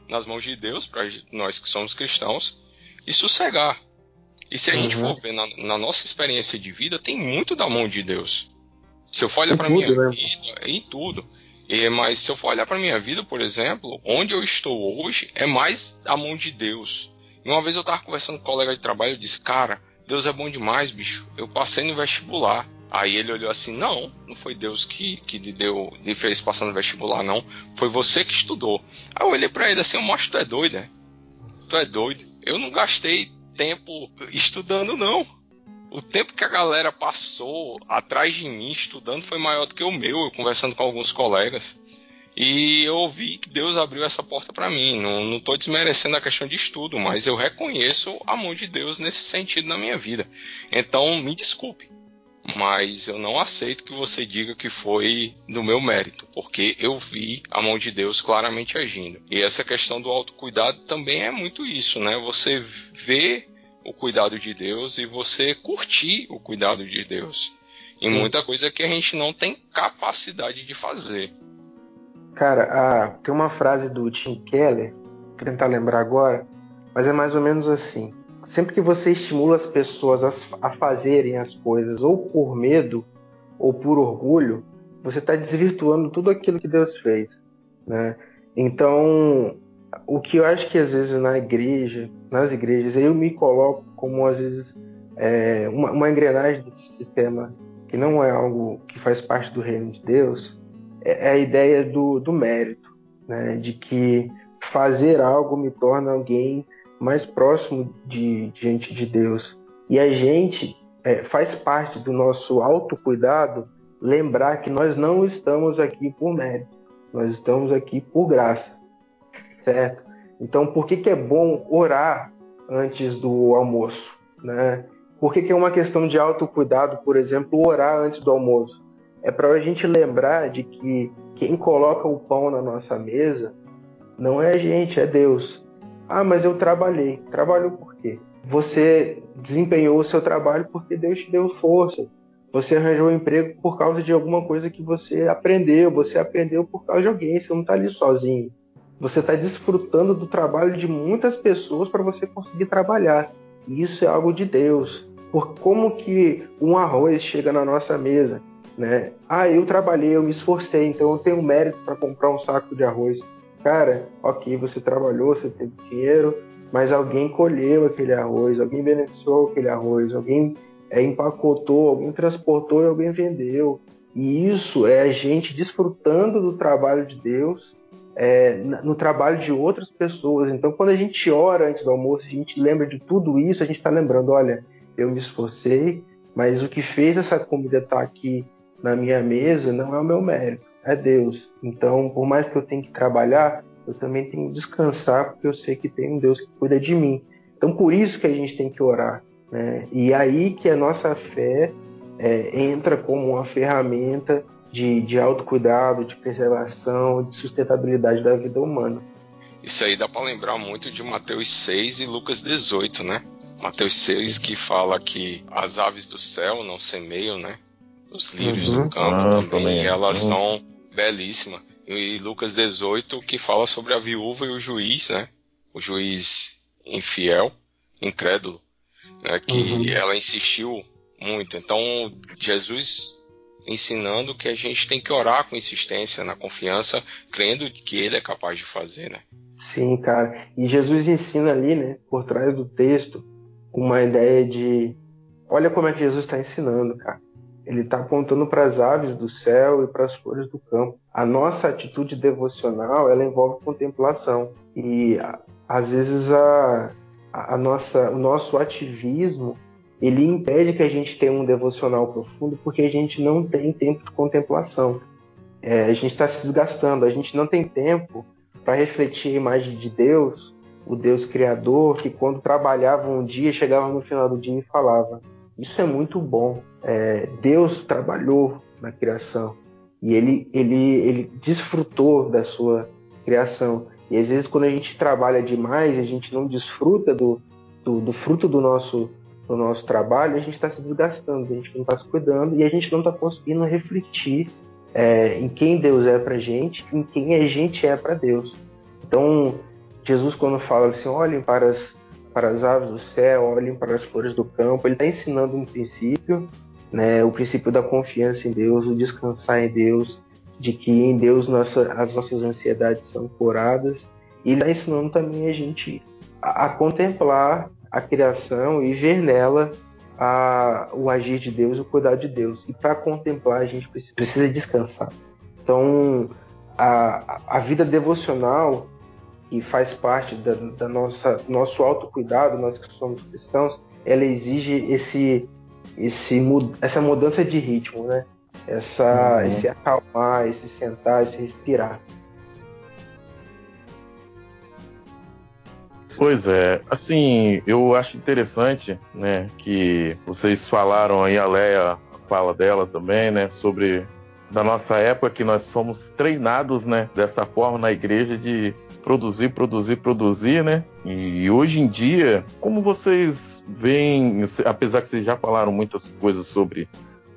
nas mãos de Deus, para nós que somos cristãos, e sossegar. E se a uhum. gente for ver na, na, nossa experiência de vida, tem muito da mão de Deus. Se eu for olhar para minha né? vida, em tudo. E, mas se eu for olhar para minha vida, por exemplo, onde eu estou hoje é mais a mão de Deus. E uma vez eu estava conversando com um colega de trabalho e disse, cara, Deus é bom demais, bicho. Eu passei no vestibular. Aí ele olhou assim, não, não foi Deus que, que lhe deu, lhe fez passar no vestibular, não. Foi você que estudou. Aí eu olhei para ele assim, eu mostro, tu é doido, é? Tu é doido. Eu não gastei tempo estudando, não. O tempo que a galera passou atrás de mim estudando foi maior do que o meu, eu conversando com alguns colegas. E eu ouvi que Deus abriu essa porta para mim. Não estou desmerecendo a questão de estudo, mas eu reconheço a mão de Deus nesse sentido na minha vida. Então, me desculpe, mas eu não aceito que você diga que foi do meu mérito, porque eu vi a mão de Deus claramente agindo. E essa questão do autocuidado também é muito isso, né? Você vê o cuidado de Deus e você curtir o cuidado de Deus. E muita coisa que a gente não tem capacidade de fazer. Cara, ah, tem uma frase do Tim Keller, vou tentar lembrar agora, mas é mais ou menos assim. Sempre que você estimula as pessoas a, a fazerem as coisas ou por medo ou por orgulho, você está desvirtuando tudo aquilo que Deus fez. Né? Então, o que eu acho que às vezes na igreja, nas igrejas, eu me coloco como às vezes é, uma, uma, engrenagem desse sistema que não é algo que faz parte do reino de Deus, é, é a ideia do, do mérito, né? de que fazer algo me torna alguém mais próximo de diante de Deus. E a gente é, faz parte do nosso autocuidado lembrar que nós não estamos aqui por mérito, nós estamos aqui por graça certo? Então, por que, que é bom orar antes do almoço? Né? Por que, que é uma questão de autocuidado, por exemplo, orar antes do almoço? É para a gente lembrar de que quem coloca o pão na nossa mesa não é a gente, é Deus. Ah, mas eu trabalhei. Trabalhou por quê? Você desempenhou o seu trabalho porque Deus te deu força. Você arranjou um emprego por causa de alguma coisa que você aprendeu. Você aprendeu por causa de alguém. Você não está ali sozinho. Você está desfrutando do trabalho de muitas pessoas para você conseguir trabalhar. E isso é algo de Deus. Por como que um arroz chega na nossa mesa, né? Ah, eu trabalhei, eu me esforcei, então eu tenho mérito para comprar um saco de arroz. Cara, ok, você trabalhou, você teve dinheiro, mas alguém colheu aquele arroz, alguém beneficiou aquele arroz, alguém é, empacotou, alguém transportou e alguém vendeu. E isso é a gente desfrutando do trabalho de Deus é, no trabalho de outras pessoas. Então, quando a gente ora antes do almoço, a gente lembra de tudo isso, a gente está lembrando: olha, eu me esforcei, mas o que fez essa comida estar tá aqui na minha mesa não é o meu mérito, é Deus. Então, por mais que eu tenha que trabalhar, eu também tenho que descansar, porque eu sei que tem um Deus que cuida de mim. Então, por isso que a gente tem que orar. Né? E aí que a nossa fé é, entra como uma ferramenta de, de autocuidado, de preservação, de sustentabilidade da vida humana. Isso aí dá para lembrar muito de Mateus 6 e Lucas 18, né? Mateus 6 que fala que as aves do céu não semeiam, né? Os lírios uhum. do campo ah, também, também, e elas uhum. são belíssimas. E Lucas 18 que fala sobre a viúva e o juiz, né? O juiz infiel, incrédulo, né? que uhum. ela insistiu muito. Então Jesus ensinando que a gente tem que orar com insistência, na confiança, crendo que Ele é capaz de fazer, né? Sim, cara. E Jesus ensina ali, né, por trás do texto, uma ideia de, olha como é que Jesus está ensinando, cara. Ele está apontando para as aves do céu e para as flores do campo. A nossa atitude devocional, ela envolve contemplação e às vezes a, a nossa, o nosso ativismo ele impede que a gente tenha um devocional profundo porque a gente não tem tempo de contemplação. É, a gente está se desgastando, a gente não tem tempo para refletir a imagem de Deus, o Deus Criador, que quando trabalhava um dia, chegava no final do dia e falava: Isso é muito bom. É, Deus trabalhou na criação e ele, ele, ele desfrutou da sua criação. E às vezes, quando a gente trabalha demais, a gente não desfruta do, do, do fruto do nosso no nosso trabalho, a gente está se desgastando, a gente não está se cuidando e a gente não está conseguindo refletir é, em quem Deus é pra gente, em quem a gente é para Deus. Então, Jesus, quando fala assim, olhem para as, para as aves do céu, olhem para as flores do campo, ele está ensinando um princípio, né, o princípio da confiança em Deus, o descansar em Deus, de que em Deus nossa, as nossas ansiedades são curadas. E está ensinando também a gente a, a contemplar a criação e ver nela a, o agir de Deus, o cuidar de Deus. E para contemplar, a gente precisa descansar. Então, a, a vida devocional, que faz parte da, da nossa nosso autocuidado, nós que somos cristãos, ela exige esse, esse, essa mudança de ritmo, né? Essa, uhum. Esse acalmar, esse sentar, esse respirar. Pois é, assim, eu acho interessante, né, que vocês falaram aí, a Leia fala dela também, né, sobre da nossa época que nós somos treinados, né, dessa forma na igreja de produzir, produzir, produzir, né? E hoje em dia, como vocês veem, apesar que vocês já falaram muitas coisas sobre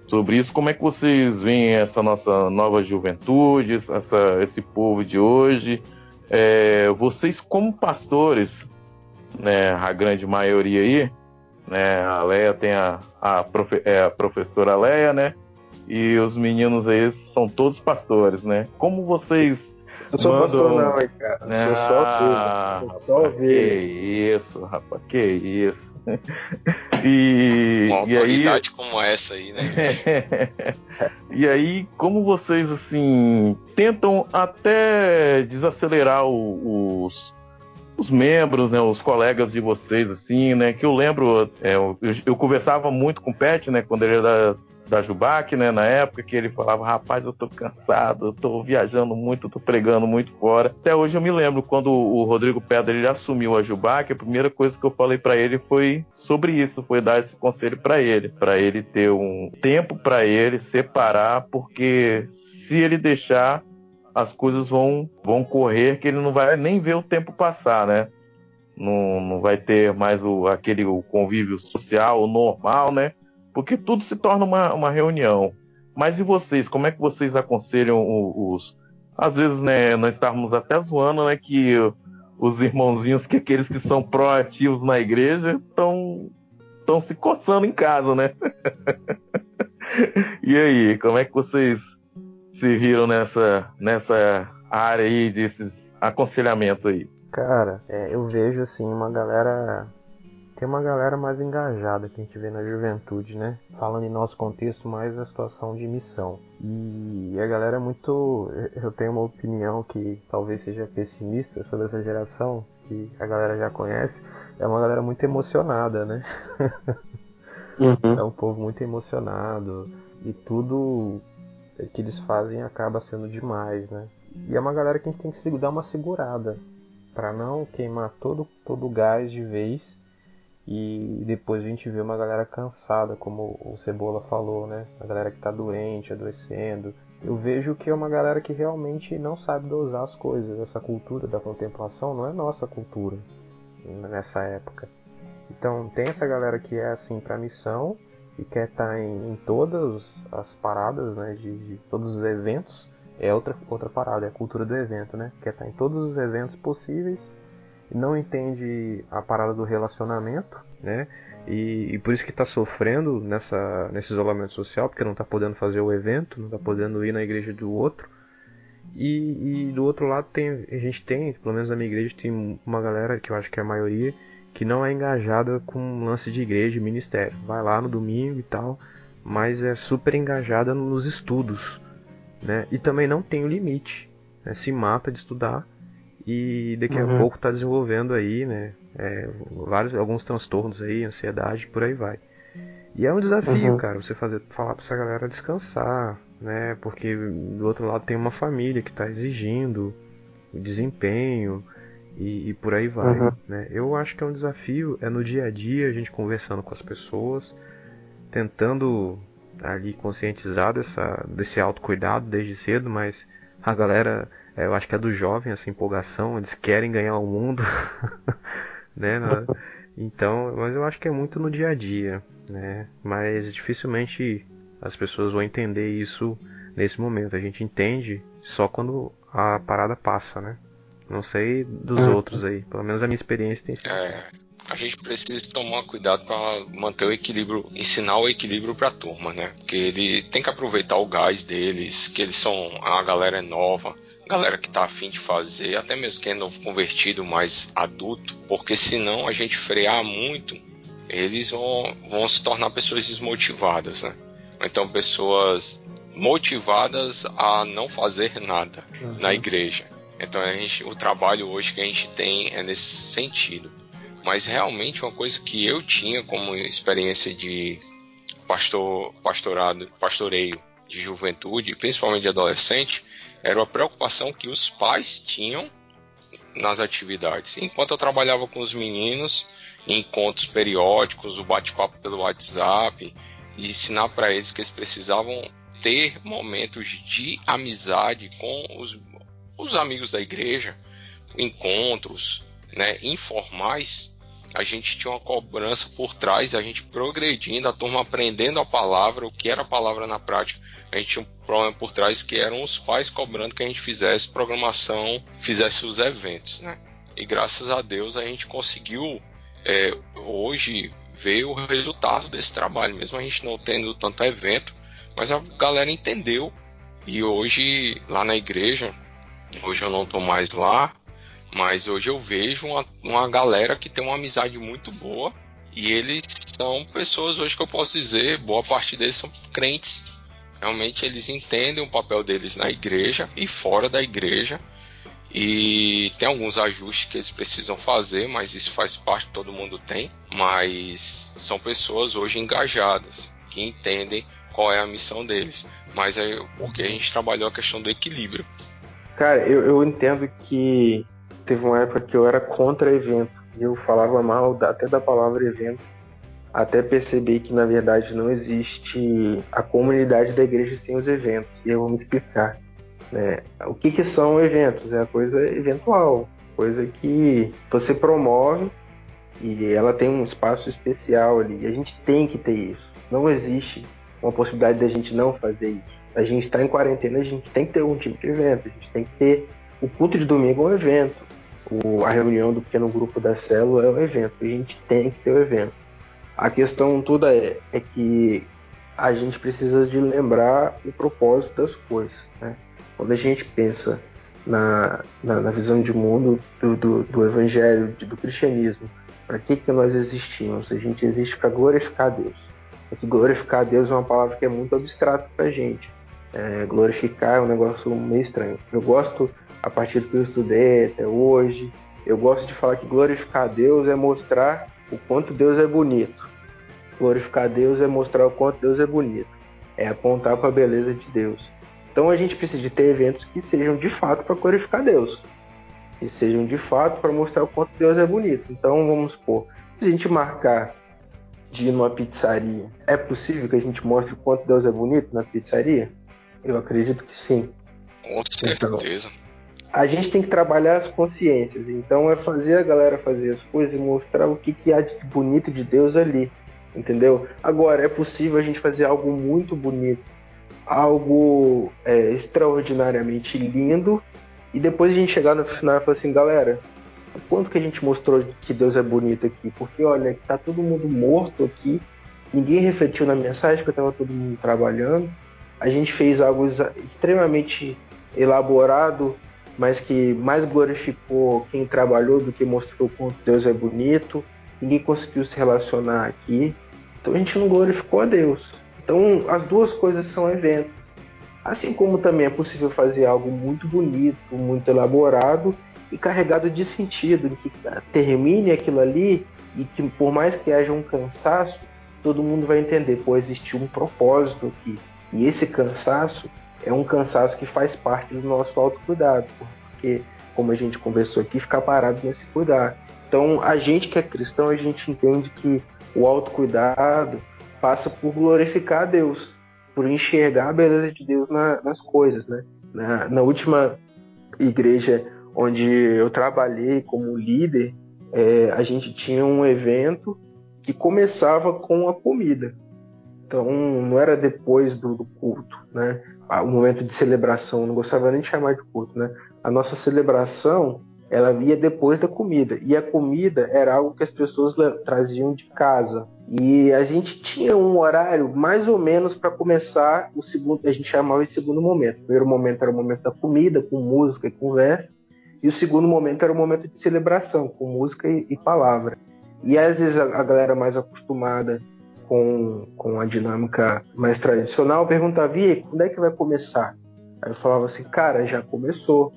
sobre isso, como é que vocês veem essa nossa nova juventude, essa, esse povo de hoje? É, vocês como pastores, né, a grande maioria aí, né, a Leia tem a, a, profe, é, a professora Leia, né, e os meninos aí são todos pastores, né? Como vocês eu sou mandam... pastor não, hein, cara. Ah, sou só ah, sou só rapaz, Que isso, rapaz, que isso. e, Uma autoridade aí... como essa aí, né? e aí, como vocês, assim, tentam até desacelerar o, os, os membros, né, os colegas de vocês, assim, né, que eu lembro, é, eu, eu, conversava muito com o Pet, né, quando ele era da Jubac, né, na época que ele falava, rapaz, eu tô cansado, eu tô viajando muito, tô pregando muito fora. Até hoje eu me lembro quando o Rodrigo Pedra ele assumiu a Jubac, a primeira coisa que eu falei para ele foi sobre isso, foi dar esse conselho para ele, para ele ter um tempo para ele separar, porque se ele deixar as coisas vão vão correr que ele não vai nem ver o tempo passar, né? Não, não vai ter mais o, aquele o convívio social normal, né? Porque tudo se torna uma, uma reunião. Mas e vocês? Como é que vocês aconselham os. Às vezes, né, nós estávamos até zoando, né, que os irmãozinhos, que aqueles que são proativos na igreja, estão estão se coçando em casa, né? e aí, como é que vocês se viram nessa, nessa área aí desses aconselhamentos aí? Cara, é, eu vejo assim uma galera tem uma galera mais engajada que a gente vê na juventude, né? Falando em nosso contexto, mais a situação de missão. E a galera é muito. Eu tenho uma opinião que talvez seja pessimista sobre essa geração, que a galera já conhece. É uma galera muito emocionada, né? Uhum. É um povo muito emocionado. E tudo que eles fazem acaba sendo demais, né? E é uma galera que a gente tem que dar uma segurada para não queimar todo, todo o gás de vez e depois a gente vê uma galera cansada, como o Cebola falou, né? A galera que tá doente, adoecendo. Eu vejo que é uma galera que realmente não sabe dosar as coisas. Essa cultura da contemplação não é nossa cultura nessa época. Então tem essa galera que é assim para missão e quer estar tá em, em, todas as paradas, né? De, de, todos os eventos. É outra, outra parada, é a cultura do evento, né? Quer estar tá em todos os eventos possíveis não entende a parada do relacionamento, né? E, e por isso que está sofrendo nessa, nesse isolamento social, porque não está podendo fazer o evento, não está podendo ir na igreja do outro. E, e, do outro lado tem, a gente tem, pelo menos na minha igreja, tem uma galera que eu acho que é a maioria, que não é engajada com lance de igreja e ministério. Vai lá no domingo e tal, mas é super engajada nos estudos, né? E também não tem o limite, né? se mata de estudar e daqui uhum. a pouco está desenvolvendo aí, né, é, vários, alguns transtornos aí, ansiedade, por aí vai. E é um desafio, uhum. cara, você fazer, falar para essa galera descansar, né, porque do outro lado tem uma família que está exigindo desempenho e, e, por aí vai, uhum. né. Eu acho que é um desafio, é no dia a dia a gente conversando com as pessoas, tentando ali conscientizar dessa, desse autocuidado desde cedo, mas a galera é, eu acho que é do jovem essa empolgação, eles querem ganhar o mundo, né? Então, mas eu acho que é muito no dia a dia, né? Mas dificilmente as pessoas vão entender isso nesse momento. A gente entende só quando a parada passa, né? Não sei dos Uhum. outros aí. Pelo menos a minha experiência tem sido. É, a gente precisa tomar cuidado para manter o equilíbrio, ensinar o equilíbrio para a turma, né? Porque ele tem que aproveitar o gás deles, que eles são a galera é nova, galera que tá afim de fazer, até mesmo quem é novo convertido, mais adulto, porque senão a gente frear muito, eles vão, vão se tornar pessoas desmotivadas, né? Ou então pessoas motivadas a não fazer nada na igreja. Então a gente, o trabalho hoje que a gente tem é nesse sentido. Mas realmente uma coisa que eu tinha como experiência de pastor, pastorado, pastoreio de juventude, principalmente de adolescente, era a preocupação que os pais tinham nas atividades. Enquanto eu trabalhava com os meninos, encontros periódicos, o bate-papo pelo WhatsApp, e ensinar para eles que eles precisavam ter momentos de amizade com os, os amigos da igreja, encontros né, informais, a gente tinha uma cobrança por trás, a gente progredindo, a turma aprendendo a palavra, o que era a palavra na prática. A gente tinha um problema por trás que eram os pais cobrando que a gente fizesse programação, fizesse os eventos, né? E graças a Deus a gente conseguiu é, hoje ver o resultado desse trabalho, mesmo a gente não tendo tanto evento, mas a galera entendeu. E hoje lá na igreja, hoje eu não tô mais lá, mas hoje eu vejo uma, uma galera que tem uma amizade muito boa e eles são pessoas hoje que eu posso dizer, boa parte deles são crentes. Realmente eles entendem o papel deles na igreja e fora da igreja. E tem alguns ajustes que eles precisam fazer, mas isso faz parte, todo mundo tem. Mas são pessoas hoje engajadas, que entendem qual é a missão deles. Mas é porque a gente trabalhou a questão do equilíbrio. Cara, eu, eu entendo que teve uma época que eu era contra evento. E eu falava mal até da palavra evento. Até perceber que na verdade não existe a comunidade da igreja sem os eventos. E eu vou me explicar. né? O que, que são eventos? É a coisa eventual, coisa que você promove e ela tem um espaço especial ali. E a gente tem que ter isso. Não existe uma possibilidade da gente não fazer isso. A gente está em quarentena, a gente tem que ter algum tipo de evento. A gente tem que ter o culto de domingo é um evento. O- a reunião do pequeno grupo da célula é um evento. A gente tem que ter o evento. A questão toda é, é que a gente precisa de lembrar o propósito das coisas. Né? Quando a gente pensa na, na, na visão de mundo do, do, do evangelho, do cristianismo, para que, que nós existimos? A gente existe para glorificar a Deus. É que glorificar a Deus é uma palavra que é muito abstrata para a gente. É, glorificar é um negócio meio estranho. Eu gosto, a partir do que eu estudei até hoje, eu gosto de falar que glorificar Deus é mostrar o quanto Deus é bonito. Glorificar Deus é mostrar o quanto Deus é bonito. É apontar para a beleza de Deus. Então a gente precisa de ter eventos que sejam de fato para glorificar Deus. Que sejam de fato para mostrar o quanto Deus é bonito. Então vamos supor, se a gente marcar de ir numa pizzaria, é possível que a gente mostre o quanto Deus é bonito na pizzaria? Eu acredito que sim. Com Então, certeza. a gente tem que trabalhar as consciências. Então é fazer a galera fazer as coisas e mostrar o que, que há de bonito de Deus ali. Entendeu? Agora, é possível a gente fazer algo muito bonito, algo é, extraordinariamente lindo, e depois a gente chegar no final e falar assim, galera, o quanto que a gente mostrou que Deus é bonito aqui? Porque olha, tá todo mundo morto aqui, ninguém refletiu na mensagem, porque estava todo mundo trabalhando. A gente fez algo extremamente elaborado, mas que mais glorificou quem trabalhou do que mostrou quanto Deus é bonito. Ninguém conseguiu se relacionar aqui. Então a gente não glorificou a Deus. Então as duas coisas são eventos. Assim como também é possível fazer algo muito bonito, muito elaborado e carregado de sentido, que termine aquilo ali e que por mais que haja um cansaço, todo mundo vai entender, pô, existiu um propósito aqui. E esse cansaço é um cansaço que faz parte do nosso autocuidado, porque, como a gente conversou aqui, ficar parado não é se cuidar. Então, a gente que é cristão, a gente entende que o autocuidado passa por glorificar a Deus, por enxergar a beleza de Deus na- nas coisas, né? Na, na última igreja onde eu trabalhei como líder, é, a gente tinha um evento que começava com a comida. Então não era depois do, do culto, né? O momento de celebração, não gostava nem de chamar de culto, né? A nossa celebração ela via depois da comida. E a comida era algo que as pessoas traziam de casa. E a gente tinha um horário mais ou menos para começar o segundo, a gente chamava de segundo momento. O primeiro momento era o momento da comida, com música e conversa. E o segundo momento era o momento de celebração, com música e, e palavra. E às vezes a, a, galera mais acostumada com, com a dinâmica mais tradicional perguntava: e quando é que vai começar? Aí eu falava assim: cara, já começou.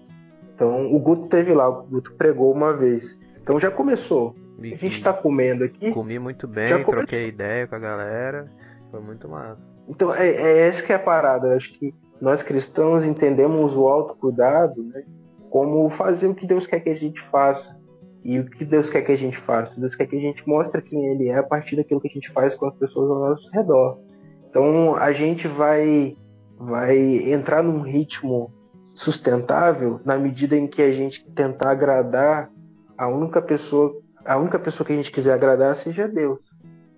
Então o Guto teve lá, o Guto pregou uma vez. Então já começou. A gente está comendo aqui. Comi muito bem, troquei ideia com a galera. Foi muito massa. Então é, é essa que é a parada. Eu acho que nós cristãos entendemos o autocuidado né, como fazer o que Deus quer que a gente faça. E o que Deus quer que a gente faça? Deus quer que a gente mostre quem Ele é a partir daquilo que a gente faz com as pessoas ao nosso redor. Então a gente vai, vai entrar num ritmo sustentável na medida em que a gente tentar agradar a única pessoa, a única pessoa que a gente quiser agradar seja Deus.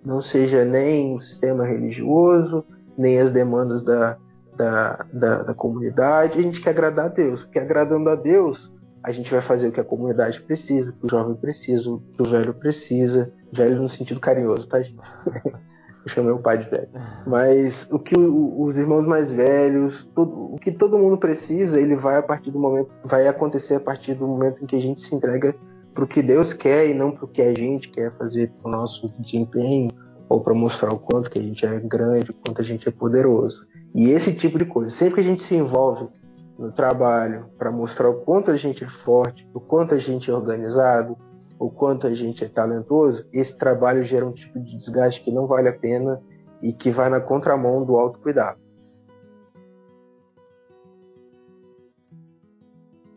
Não seja nem o sistema religioso, nem as demandas da, da, da, da comunidade. A gente quer agradar a Deus. Porque agradando a Deus, a gente vai fazer o que a comunidade precisa, o que o jovem precisa, o que o velho precisa. Velho no sentido carinhoso, tá, gente? eu chamei o pai de velho. Mas o que o, os irmãos mais velhos, o que todo mundo precisa, ele vai a partir do momento, vai acontecer a partir do momento em que a gente se entrega para o que Deus quer e não para o que a gente quer fazer para o nosso desempenho ou para mostrar o quanto que a gente é grande, o quanto a gente é poderoso. E esse tipo de coisa, sempre que a gente se envolve no trabalho para mostrar o quanto a gente é forte, o quanto a gente é organizado, o quanto a gente é talentoso, esse trabalho gera um tipo de desgaste que não vale a pena e que vai na contramão do autocuidado.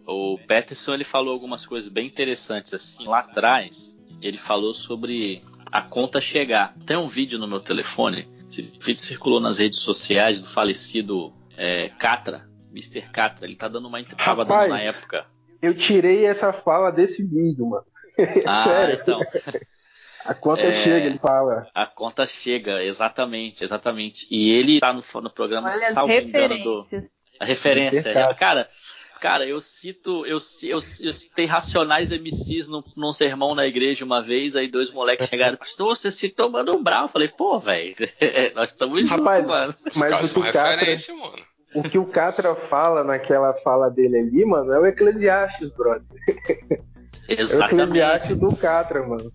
O Peterson ele falou algumas coisas bem interessantes assim lá atrás. Ele falou sobre a conta chegar. Tem um vídeo no meu telefone. Esse vídeo circulou nas redes sociais do falecido é, Catra, Mr. Catra. Ele tá dando uma tava dando na época. Eu tirei essa fala desse vídeo, mano. Ah, Sério. então. A conta é, chega, ele fala. A conta chega, exatamente, exatamente. E ele tá no, no programa Olha salvo engano do. A referência. É, cara, cara, eu cito, eu, eu, eu citei Racionais MCs num, num sermão na igreja uma vez, aí dois moleques chegaram, pastor, você citou Mano Brown. Eu falei, pô, velho, nós estamos juntos, mano. Mas o referência, mano. O que o Catra fala naquela fala dele ali, mano, é o Eclesiastes, brother. Exatamente. É o do Catra, mano.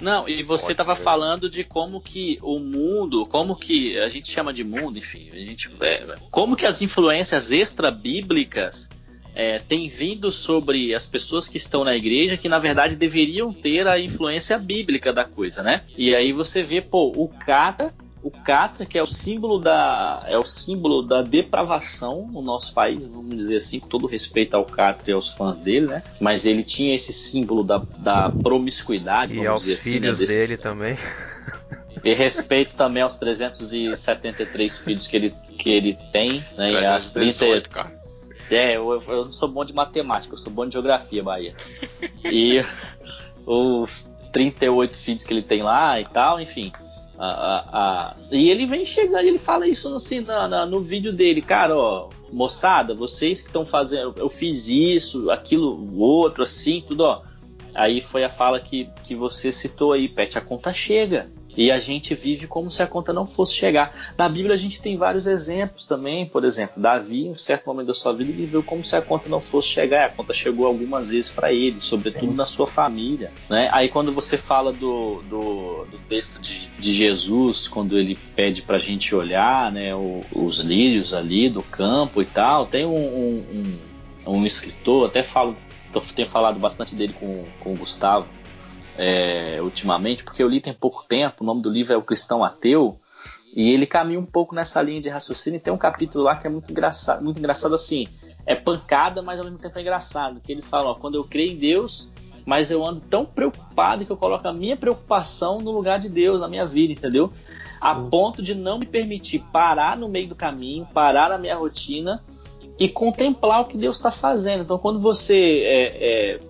Não, e você estava falando de como que o mundo, como que a gente chama de mundo, enfim, a gente, é, como que as influências extra-bíblicas é, têm vindo sobre as pessoas que estão na igreja que na verdade deveriam ter a influência bíblica da coisa, né? E aí você vê, pô, o cara o Catra, que é o símbolo da é o símbolo da depravação no nosso país, vamos dizer assim, com todo respeito ao Catra e aos fãs dele, né? Mas ele tinha esse símbolo da, da promiscuidade, e aos dizer assim, né? filhos né? dele também. E respeito também aos 373 filhos que ele, que ele tem, né? 318, 30... cara. É, eu, eu não sou bom de matemática, eu sou bom de geografia, Bahia. E os 38 filhos que ele tem lá e tal, enfim. A, a. E ele vem chegando, ele fala isso assim, na, na, no vídeo dele, cara, ó, moçada, vocês que estão fazendo, eu fiz isso, aquilo, outro, assim, tudo, ó. Aí foi a fala que, que você citou aí, Pet, a conta chega. E a gente vive como se a conta não fosse chegar. Na Bíblia a gente tem vários exemplos também. Por exemplo, Davi, em um certo momento da sua vida, viveu como se a conta não fosse chegar. A conta chegou algumas vezes para ele, sobretudo na sua família. Né? Aí quando você fala do, do, do texto de, de, Jesus, quando ele pede para a gente olhar né, o, os lírios ali do campo e tal, tem um, um, um, um escritor, até falo, tenho falado bastante dele com, com o Gustavo, é, ultimamente, porque eu li tem pouco tempo, o nome do livro é O Cristão Ateu, e ele caminha um pouco nessa linha de raciocínio, e tem um capítulo lá que é muito engraçado, muito engraçado assim, é pancada, mas ao mesmo tempo é engraçado, que ele fala, ó, quando eu creio em Deus, mas eu ando tão preocupado que eu coloco a minha preocupação no lugar de Deus na minha vida, entendeu? A ponto de não me permitir parar no meio do caminho, parar na minha rotina e contemplar o que Deus está fazendo. Então, quando você é, é,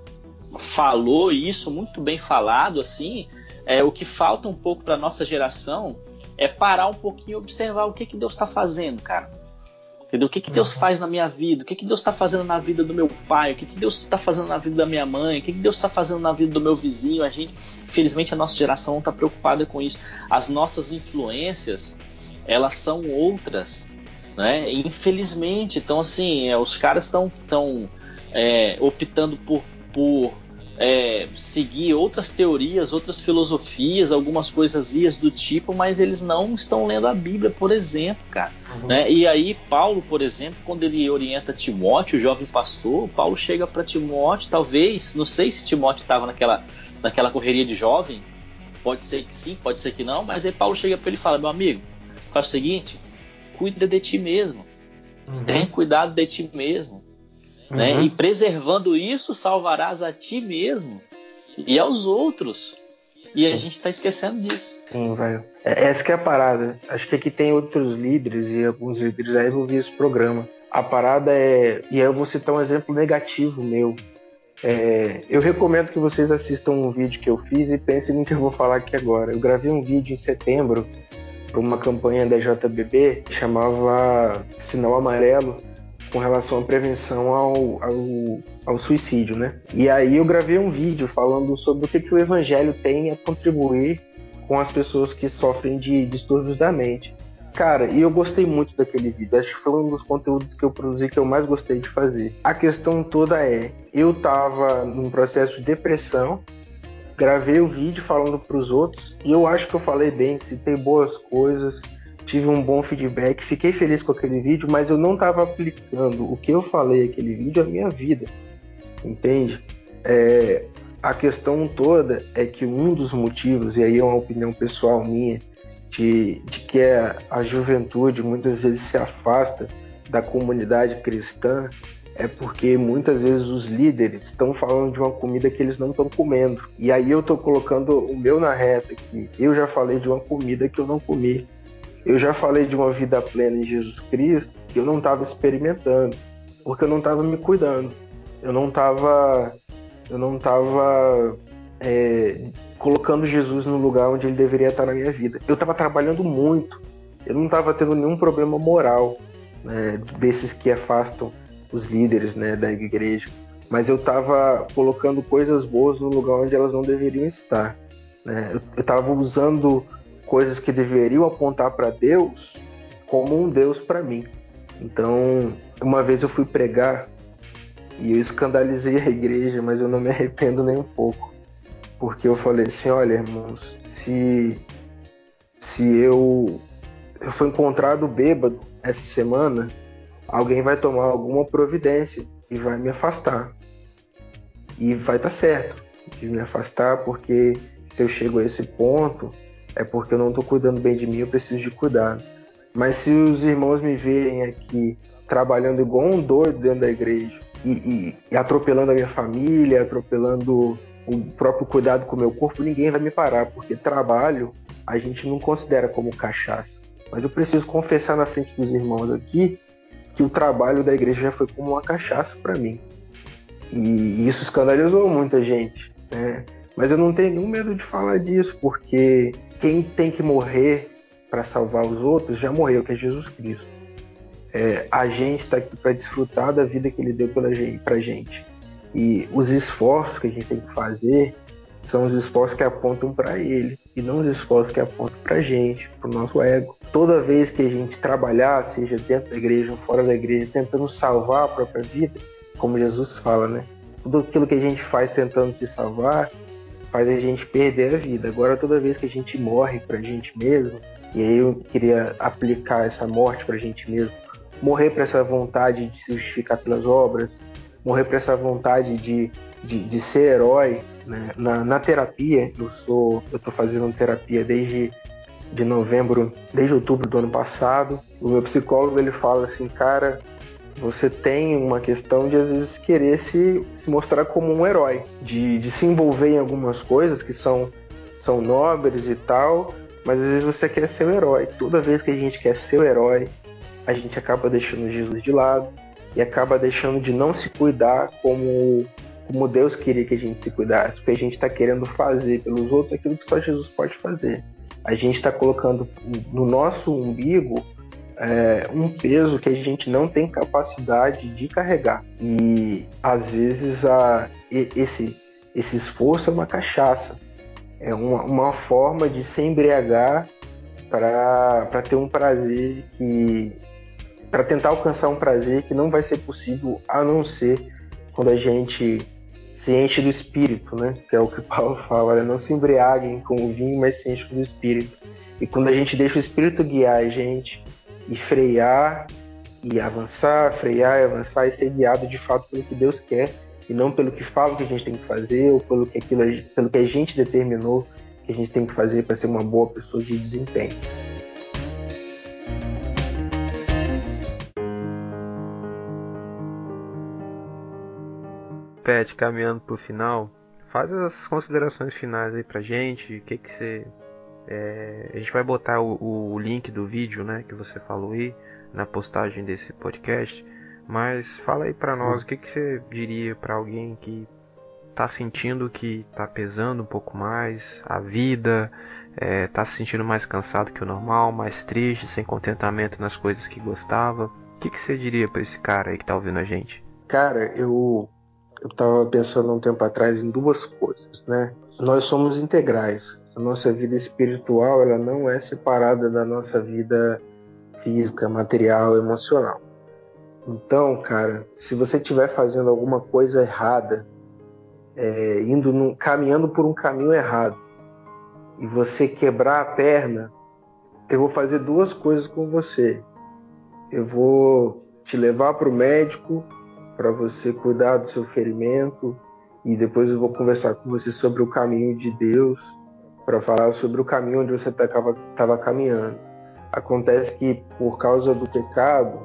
falou isso muito bem falado assim, é o que falta um pouco para nossa geração é parar um pouquinho e observar o que, que Deus está fazendo, cara. Entendeu? O que, que Deus faz na minha vida? O que, que Deus está fazendo na vida do meu pai? O que, que Deus está fazendo na vida da minha mãe? O que, que Deus está fazendo na vida do meu vizinho? A gente, infelizmente, a nossa geração não está preocupada com isso. As nossas influências, elas são outras, né? Infelizmente, então assim, é, os caras estão tão, é, optando por, por é, seguir outras teorias, outras filosofias, algumas coisas do tipo, mas eles não estão lendo a Bíblia, por exemplo, cara. Uhum. Né? E aí, Paulo, por exemplo, quando ele orienta Timóteo, o jovem pastor, Paulo chega para Timóteo, talvez, não sei se Timóteo estava naquela, naquela correria de jovem, pode ser que sim, pode ser que não, mas aí Paulo chega para ele e fala: meu amigo, faz o seguinte, cuida de ti mesmo, uhum. tem cuidado de ti mesmo. Né? Uhum. E preservando isso, salvarás a ti mesmo e aos outros. E a gente está esquecendo disso. Sim, velho. É, essa que é a parada. Acho que aqui tem outros líderes e alguns líderes aí vão ver esse programa. A parada é. E aí eu vou citar um exemplo negativo meu. É, eu recomendo que vocês assistam um vídeo que eu fiz e pensem no que eu vou falar aqui agora. Eu gravei um vídeo em setembro para uma campanha da JBB que chamava Sinal Amarelo com relação à prevenção ao, ao, ao, suicídio, né? E aí eu gravei um vídeo falando sobre o que, que o evangelho tem a contribuir com as pessoas que sofrem de distúrbios da mente. Cara, e eu gostei muito daquele vídeo. Acho que foi um dos conteúdos que eu produzi que eu mais gostei de fazer. A questão toda é, eu tava num processo de depressão, gravei o vídeo falando para os outros e eu acho que eu falei bem, citei boas coisas, tive um bom feedback, fiquei feliz com aquele vídeo, mas eu não estava aplicando o que eu falei aquele vídeo à minha vida, entende? É, a questão toda é que um dos motivos, e aí é uma opinião pessoal minha, de, de que a, a juventude muitas vezes se afasta da comunidade cristã é porque muitas vezes os líderes estão falando de uma comida que eles não estão comendo. E aí eu estou colocando o meu na reta aqui. Eu já falei de uma comida que eu não comi. Eu já falei de uma vida plena em Jesus Cristo que eu não estava experimentando, porque eu não estava me cuidando. Eu não estava eu não estava é, colocando Jesus no lugar onde ele deveria estar na minha vida. Eu estava trabalhando muito. Eu não estava tendo nenhum problema moral né, desses que afastam os líderes né, da igreja, mas eu estava colocando coisas boas no lugar onde elas não deveriam estar. Né? Eu estava usando coisas que deveriam apontar para Deus como um Deus para mim. Então, uma vez eu fui pregar e eu escandalizei a igreja, mas eu não me arrependo nem um pouco. Porque eu falei assim, olha, irmãos, se se eu eu for encontrado bêbado essa semana, alguém vai tomar alguma providência e vai me afastar. E vai estar tá certo de me afastar, porque se eu chego a esse ponto, é porque eu não estou cuidando bem de mim, eu preciso de cuidado. Mas se os irmãos me verem aqui trabalhando igual um doido dentro da igreja e, e, e atropelando a minha família, atropelando o próprio cuidado com o meu corpo, ninguém vai me parar, porque trabalho a gente não considera como cachaça. Mas eu preciso confessar na frente dos irmãos aqui que o trabalho da igreja já foi como uma cachaça para mim. E isso escandalizou muita gente, né? Mas eu não tenho nenhum medo de falar disso, porque quem tem que morrer para salvar os outros já morreu, que é Jesus Cristo. É, a gente está aqui para desfrutar da vida que Ele deu para gente. E os esforços que a gente tem que fazer são os esforços que apontam para Ele e não os esforços que apontam para a gente, para o nosso ego. Toda vez que a gente trabalhar, seja dentro da igreja ou fora da igreja, tentando salvar a própria vida, como Jesus fala, né? Tudo aquilo que a gente faz tentando se salvar faz a gente perder a vida. Agora, toda vez que a gente morre para a gente mesmo, e aí eu queria aplicar essa morte para a gente mesmo, morrer para essa vontade de se justificar pelas obras, morrer para essa vontade de, de, de ser herói. Né? Na, na, terapia, eu sou, eu estou fazendo terapia desde de novembro, desde outubro do ano passado. O meu psicólogo ele fala assim, cara, você tem uma questão de às vezes querer se, se mostrar como um herói, de, de se envolver em algumas coisas que são, são nobres e tal, mas às vezes você quer ser o herói. Toda vez que a gente quer ser o herói, a gente acaba deixando Jesus de lado e acaba deixando de não se cuidar como, como Deus queria que a gente se cuidasse, porque a gente está querendo fazer pelos outros aquilo que só Jesus pode fazer. a gente está colocando no nosso umbigo é, um peso que a gente não tem capacidade de carregar. E às vezes a, esse, esse esforço é uma cachaça, é uma, uma forma de se embriagar para ter um prazer que. para tentar alcançar um prazer que não vai ser possível a não ser quando a gente se enche do espírito, né? Que é o que Paulo fala, né? não se embriaguem com o vinho, mas se enche do espírito. E quando a gente deixa o espírito guiar a gente, e frear e avançar, frear e avançar e ser guiado de fato pelo que Deus quer e não pelo que fala que a gente tem que fazer ou pelo que, aquilo, pelo que a gente determinou que a gente tem que fazer para ser uma boa pessoa de desempenho. Pet, caminhando para o final, faz as considerações finais aí pra gente, o que que você é, a gente vai botar o, o, link do vídeo, né, que você falou aí, na postagem desse podcast. Mas fala aí para nós, o que, que você diria para alguém que tá sentindo que tá pesando um pouco mais a vida, é, tá se sentindo mais cansado que o normal, mais triste, sem contentamento nas coisas que gostava. O que, que você diria para esse cara aí que tá ouvindo a gente? Cara, eu eu tava pensando um tempo atrás em duas coisas, né? Nós somos integrais a nossa vida espiritual ela não é separada da nossa vida física, material, emocional. Então, cara, se você estiver fazendo alguma coisa errada, é, indo num, caminhando por um caminho errado, e você quebrar a perna, eu vou fazer duas coisas com você. Eu vou te levar para o médico para você cuidar do seu ferimento e depois eu vou conversar com você sobre o caminho de Deus para falar sobre o caminho onde você estava caminhando. Acontece que por causa do pecado,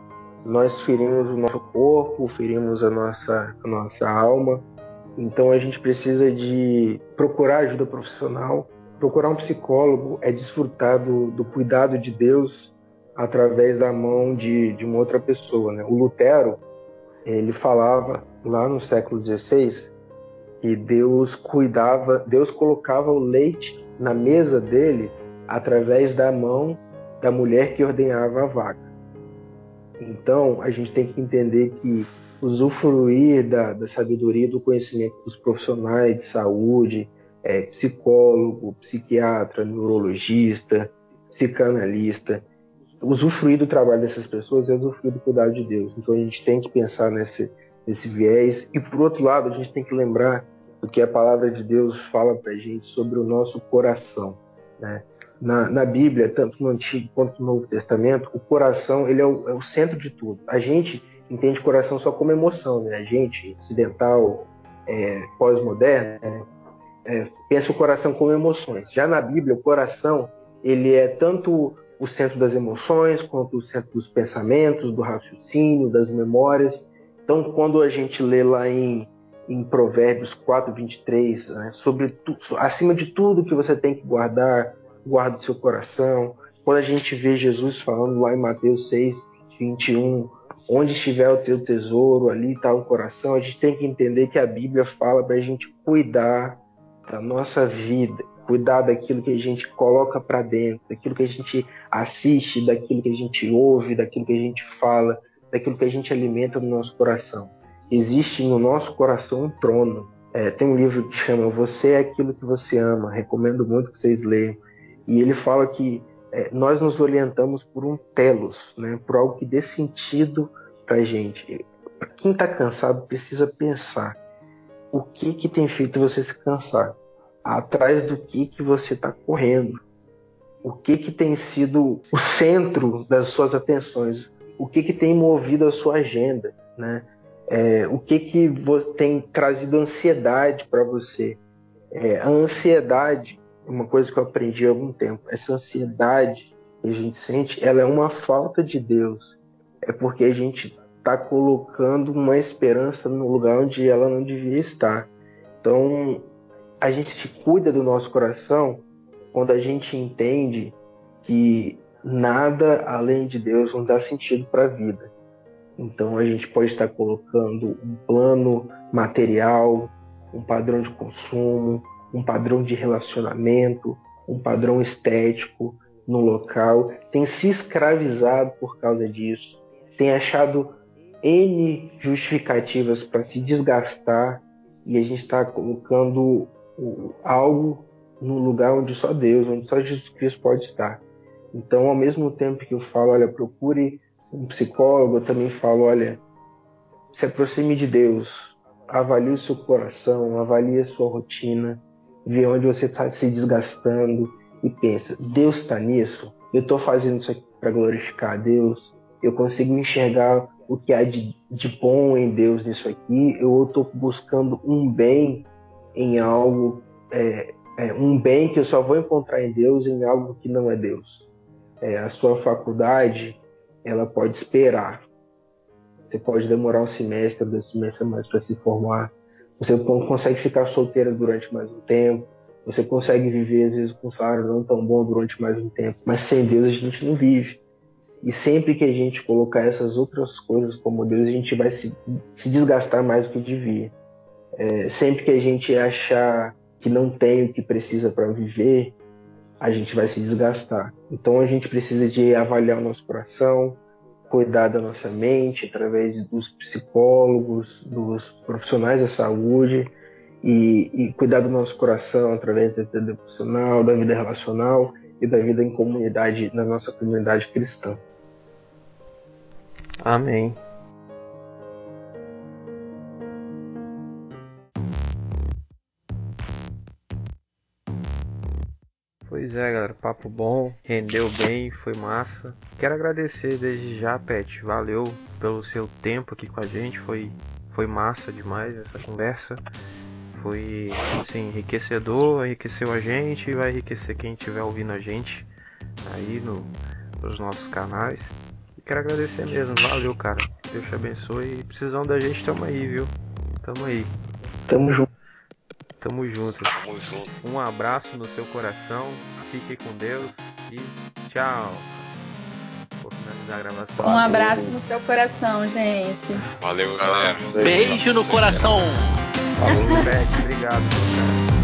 nós ferimos o nosso corpo, ferimos a nossa, a nossa alma. Então a gente precisa de procurar ajuda profissional, procurar um psicólogo, é desfrutar do, do cuidado de Deus através da mão de, de uma outra pessoa. Né? O Lutero, ele falava lá no século XVI que Deus cuidava, Deus colocava o leite na mesa dele através da mão da mulher que ordenhava a vaca. Então, a gente tem que entender que usufruir da, da sabedoria do conhecimento dos profissionais de saúde, é, psicólogo, psiquiatra, neurologista, psicanalista, usufruir do trabalho dessas pessoas é usufruir do cuidado de Deus. Então, a gente tem que pensar nesse, nesse viés. E, por outro lado, a gente tem que lembrar porque a palavra de Deus fala para a gente sobre o nosso coração. Né? Na, na, Bíblia, tanto no Antigo quanto no Novo Testamento, o coração ele é o, é o centro de tudo. A gente entende coração só como emoção, né? A gente, ocidental, é, pós-moderno, né? é, pensa o coração como emoções. Já na Bíblia, o coração ele é tanto o centro das emoções quanto o centro dos pensamentos, do raciocínio, das memórias. Então, quando a gente lê lá em em Provérbios 4, 23, né? sobre tu, acima de tudo que você tem que guardar, guarda o seu coração. Quando a gente vê Jesus falando lá em Mateus 6, 21, onde estiver o teu tesouro, ali está o coração, a gente tem que entender que a Bíblia fala para a gente cuidar da nossa vida, cuidar daquilo que a gente coloca para dentro, daquilo que a gente assiste, daquilo que a gente ouve, daquilo que a gente fala, daquilo que a gente alimenta no nosso coração existe no nosso coração um trono. É, tem um livro que chama Você é aquilo que você ama. Recomendo muito que vocês leiam. E ele fala que é, nós nos orientamos por um telos, né? por algo que dê sentido para gente. Quem está cansado precisa pensar o que que tem feito você se cansar, atrás do que que você está correndo, o que que tem sido o centro das suas atenções, o que que tem movido a sua agenda, né? É, o que, que tem trazido ansiedade para você? É, a ansiedade, uma coisa que eu aprendi há algum tempo, essa ansiedade que a gente sente, ela é uma falta de Deus. É porque a gente está colocando uma esperança no lugar onde ela não devia estar. Então, a gente cuida do nosso coração quando a gente entende que nada além de Deus não dá sentido para a vida. Então a gente pode estar colocando um plano material, um padrão de consumo, um padrão de relacionamento, um padrão estético no local, tem se escravizado por causa disso, tem achado N justificativas para se desgastar. E a gente está colocando algo no lugar onde só Deus, onde só Jesus Cristo pode estar. Então, ao mesmo tempo que eu falo, olha, procure um psicólogo, eu também falo, olha, se aproxime de Deus, avalie o seu coração, avalie a sua rotina, vê onde você está se desgastando e pensa, Deus está nisso? Eu estou fazendo isso aqui para glorificar a Deus? Eu consigo enxergar o que há de, de bom em Deus nisso aqui? Eu estou buscando um bem em algo, é, é, um bem que eu só vou encontrar em Deus em algo que não é Deus? É, a sua faculdade, ela pode esperar. Você pode demorar um semestre, dois semestres mais para se formar. Você consegue ficar solteira durante mais um tempo. Você consegue viver, às vezes, com um salário não tão bom durante mais um tempo. Mas sem Deus a gente não vive. E sempre que a gente colocar essas outras coisas como Deus, a gente vai se, se desgastar mais do que devia. É, sempre que a gente achar que não tem o que precisa para viver, a gente vai se desgastar. Então a gente precisa de avaliar o nosso coração, cuidar da nossa mente através dos psicólogos, dos profissionais da saúde e, e cuidar do nosso coração através da vida devocional, da vida relacional e da vida em comunidade, na nossa comunidade cristã. Amém. É, galera, papo bom, rendeu bem, foi massa. Quero agradecer desde já, Pet, valeu pelo seu tempo aqui com a gente, foi, foi massa demais essa conversa. Foi, assim, enriquecedor, enriqueceu a gente e vai enriquecer quem estiver ouvindo a gente aí no, nos nossos canais. E quero agradecer mesmo, valeu, cara. Deus te abençoe e precisando da gente, tamo aí, viu? Tamo aí. Tamo junto. Tamo junto. Tamo junto. Um abraço no seu coração. Fique com Deus e tchau. Vou finalizar a gravação. Um abraço no seu coração, gente. Valeu, galera. Beijo no coração. Falou, Pet. Obrigado, cara.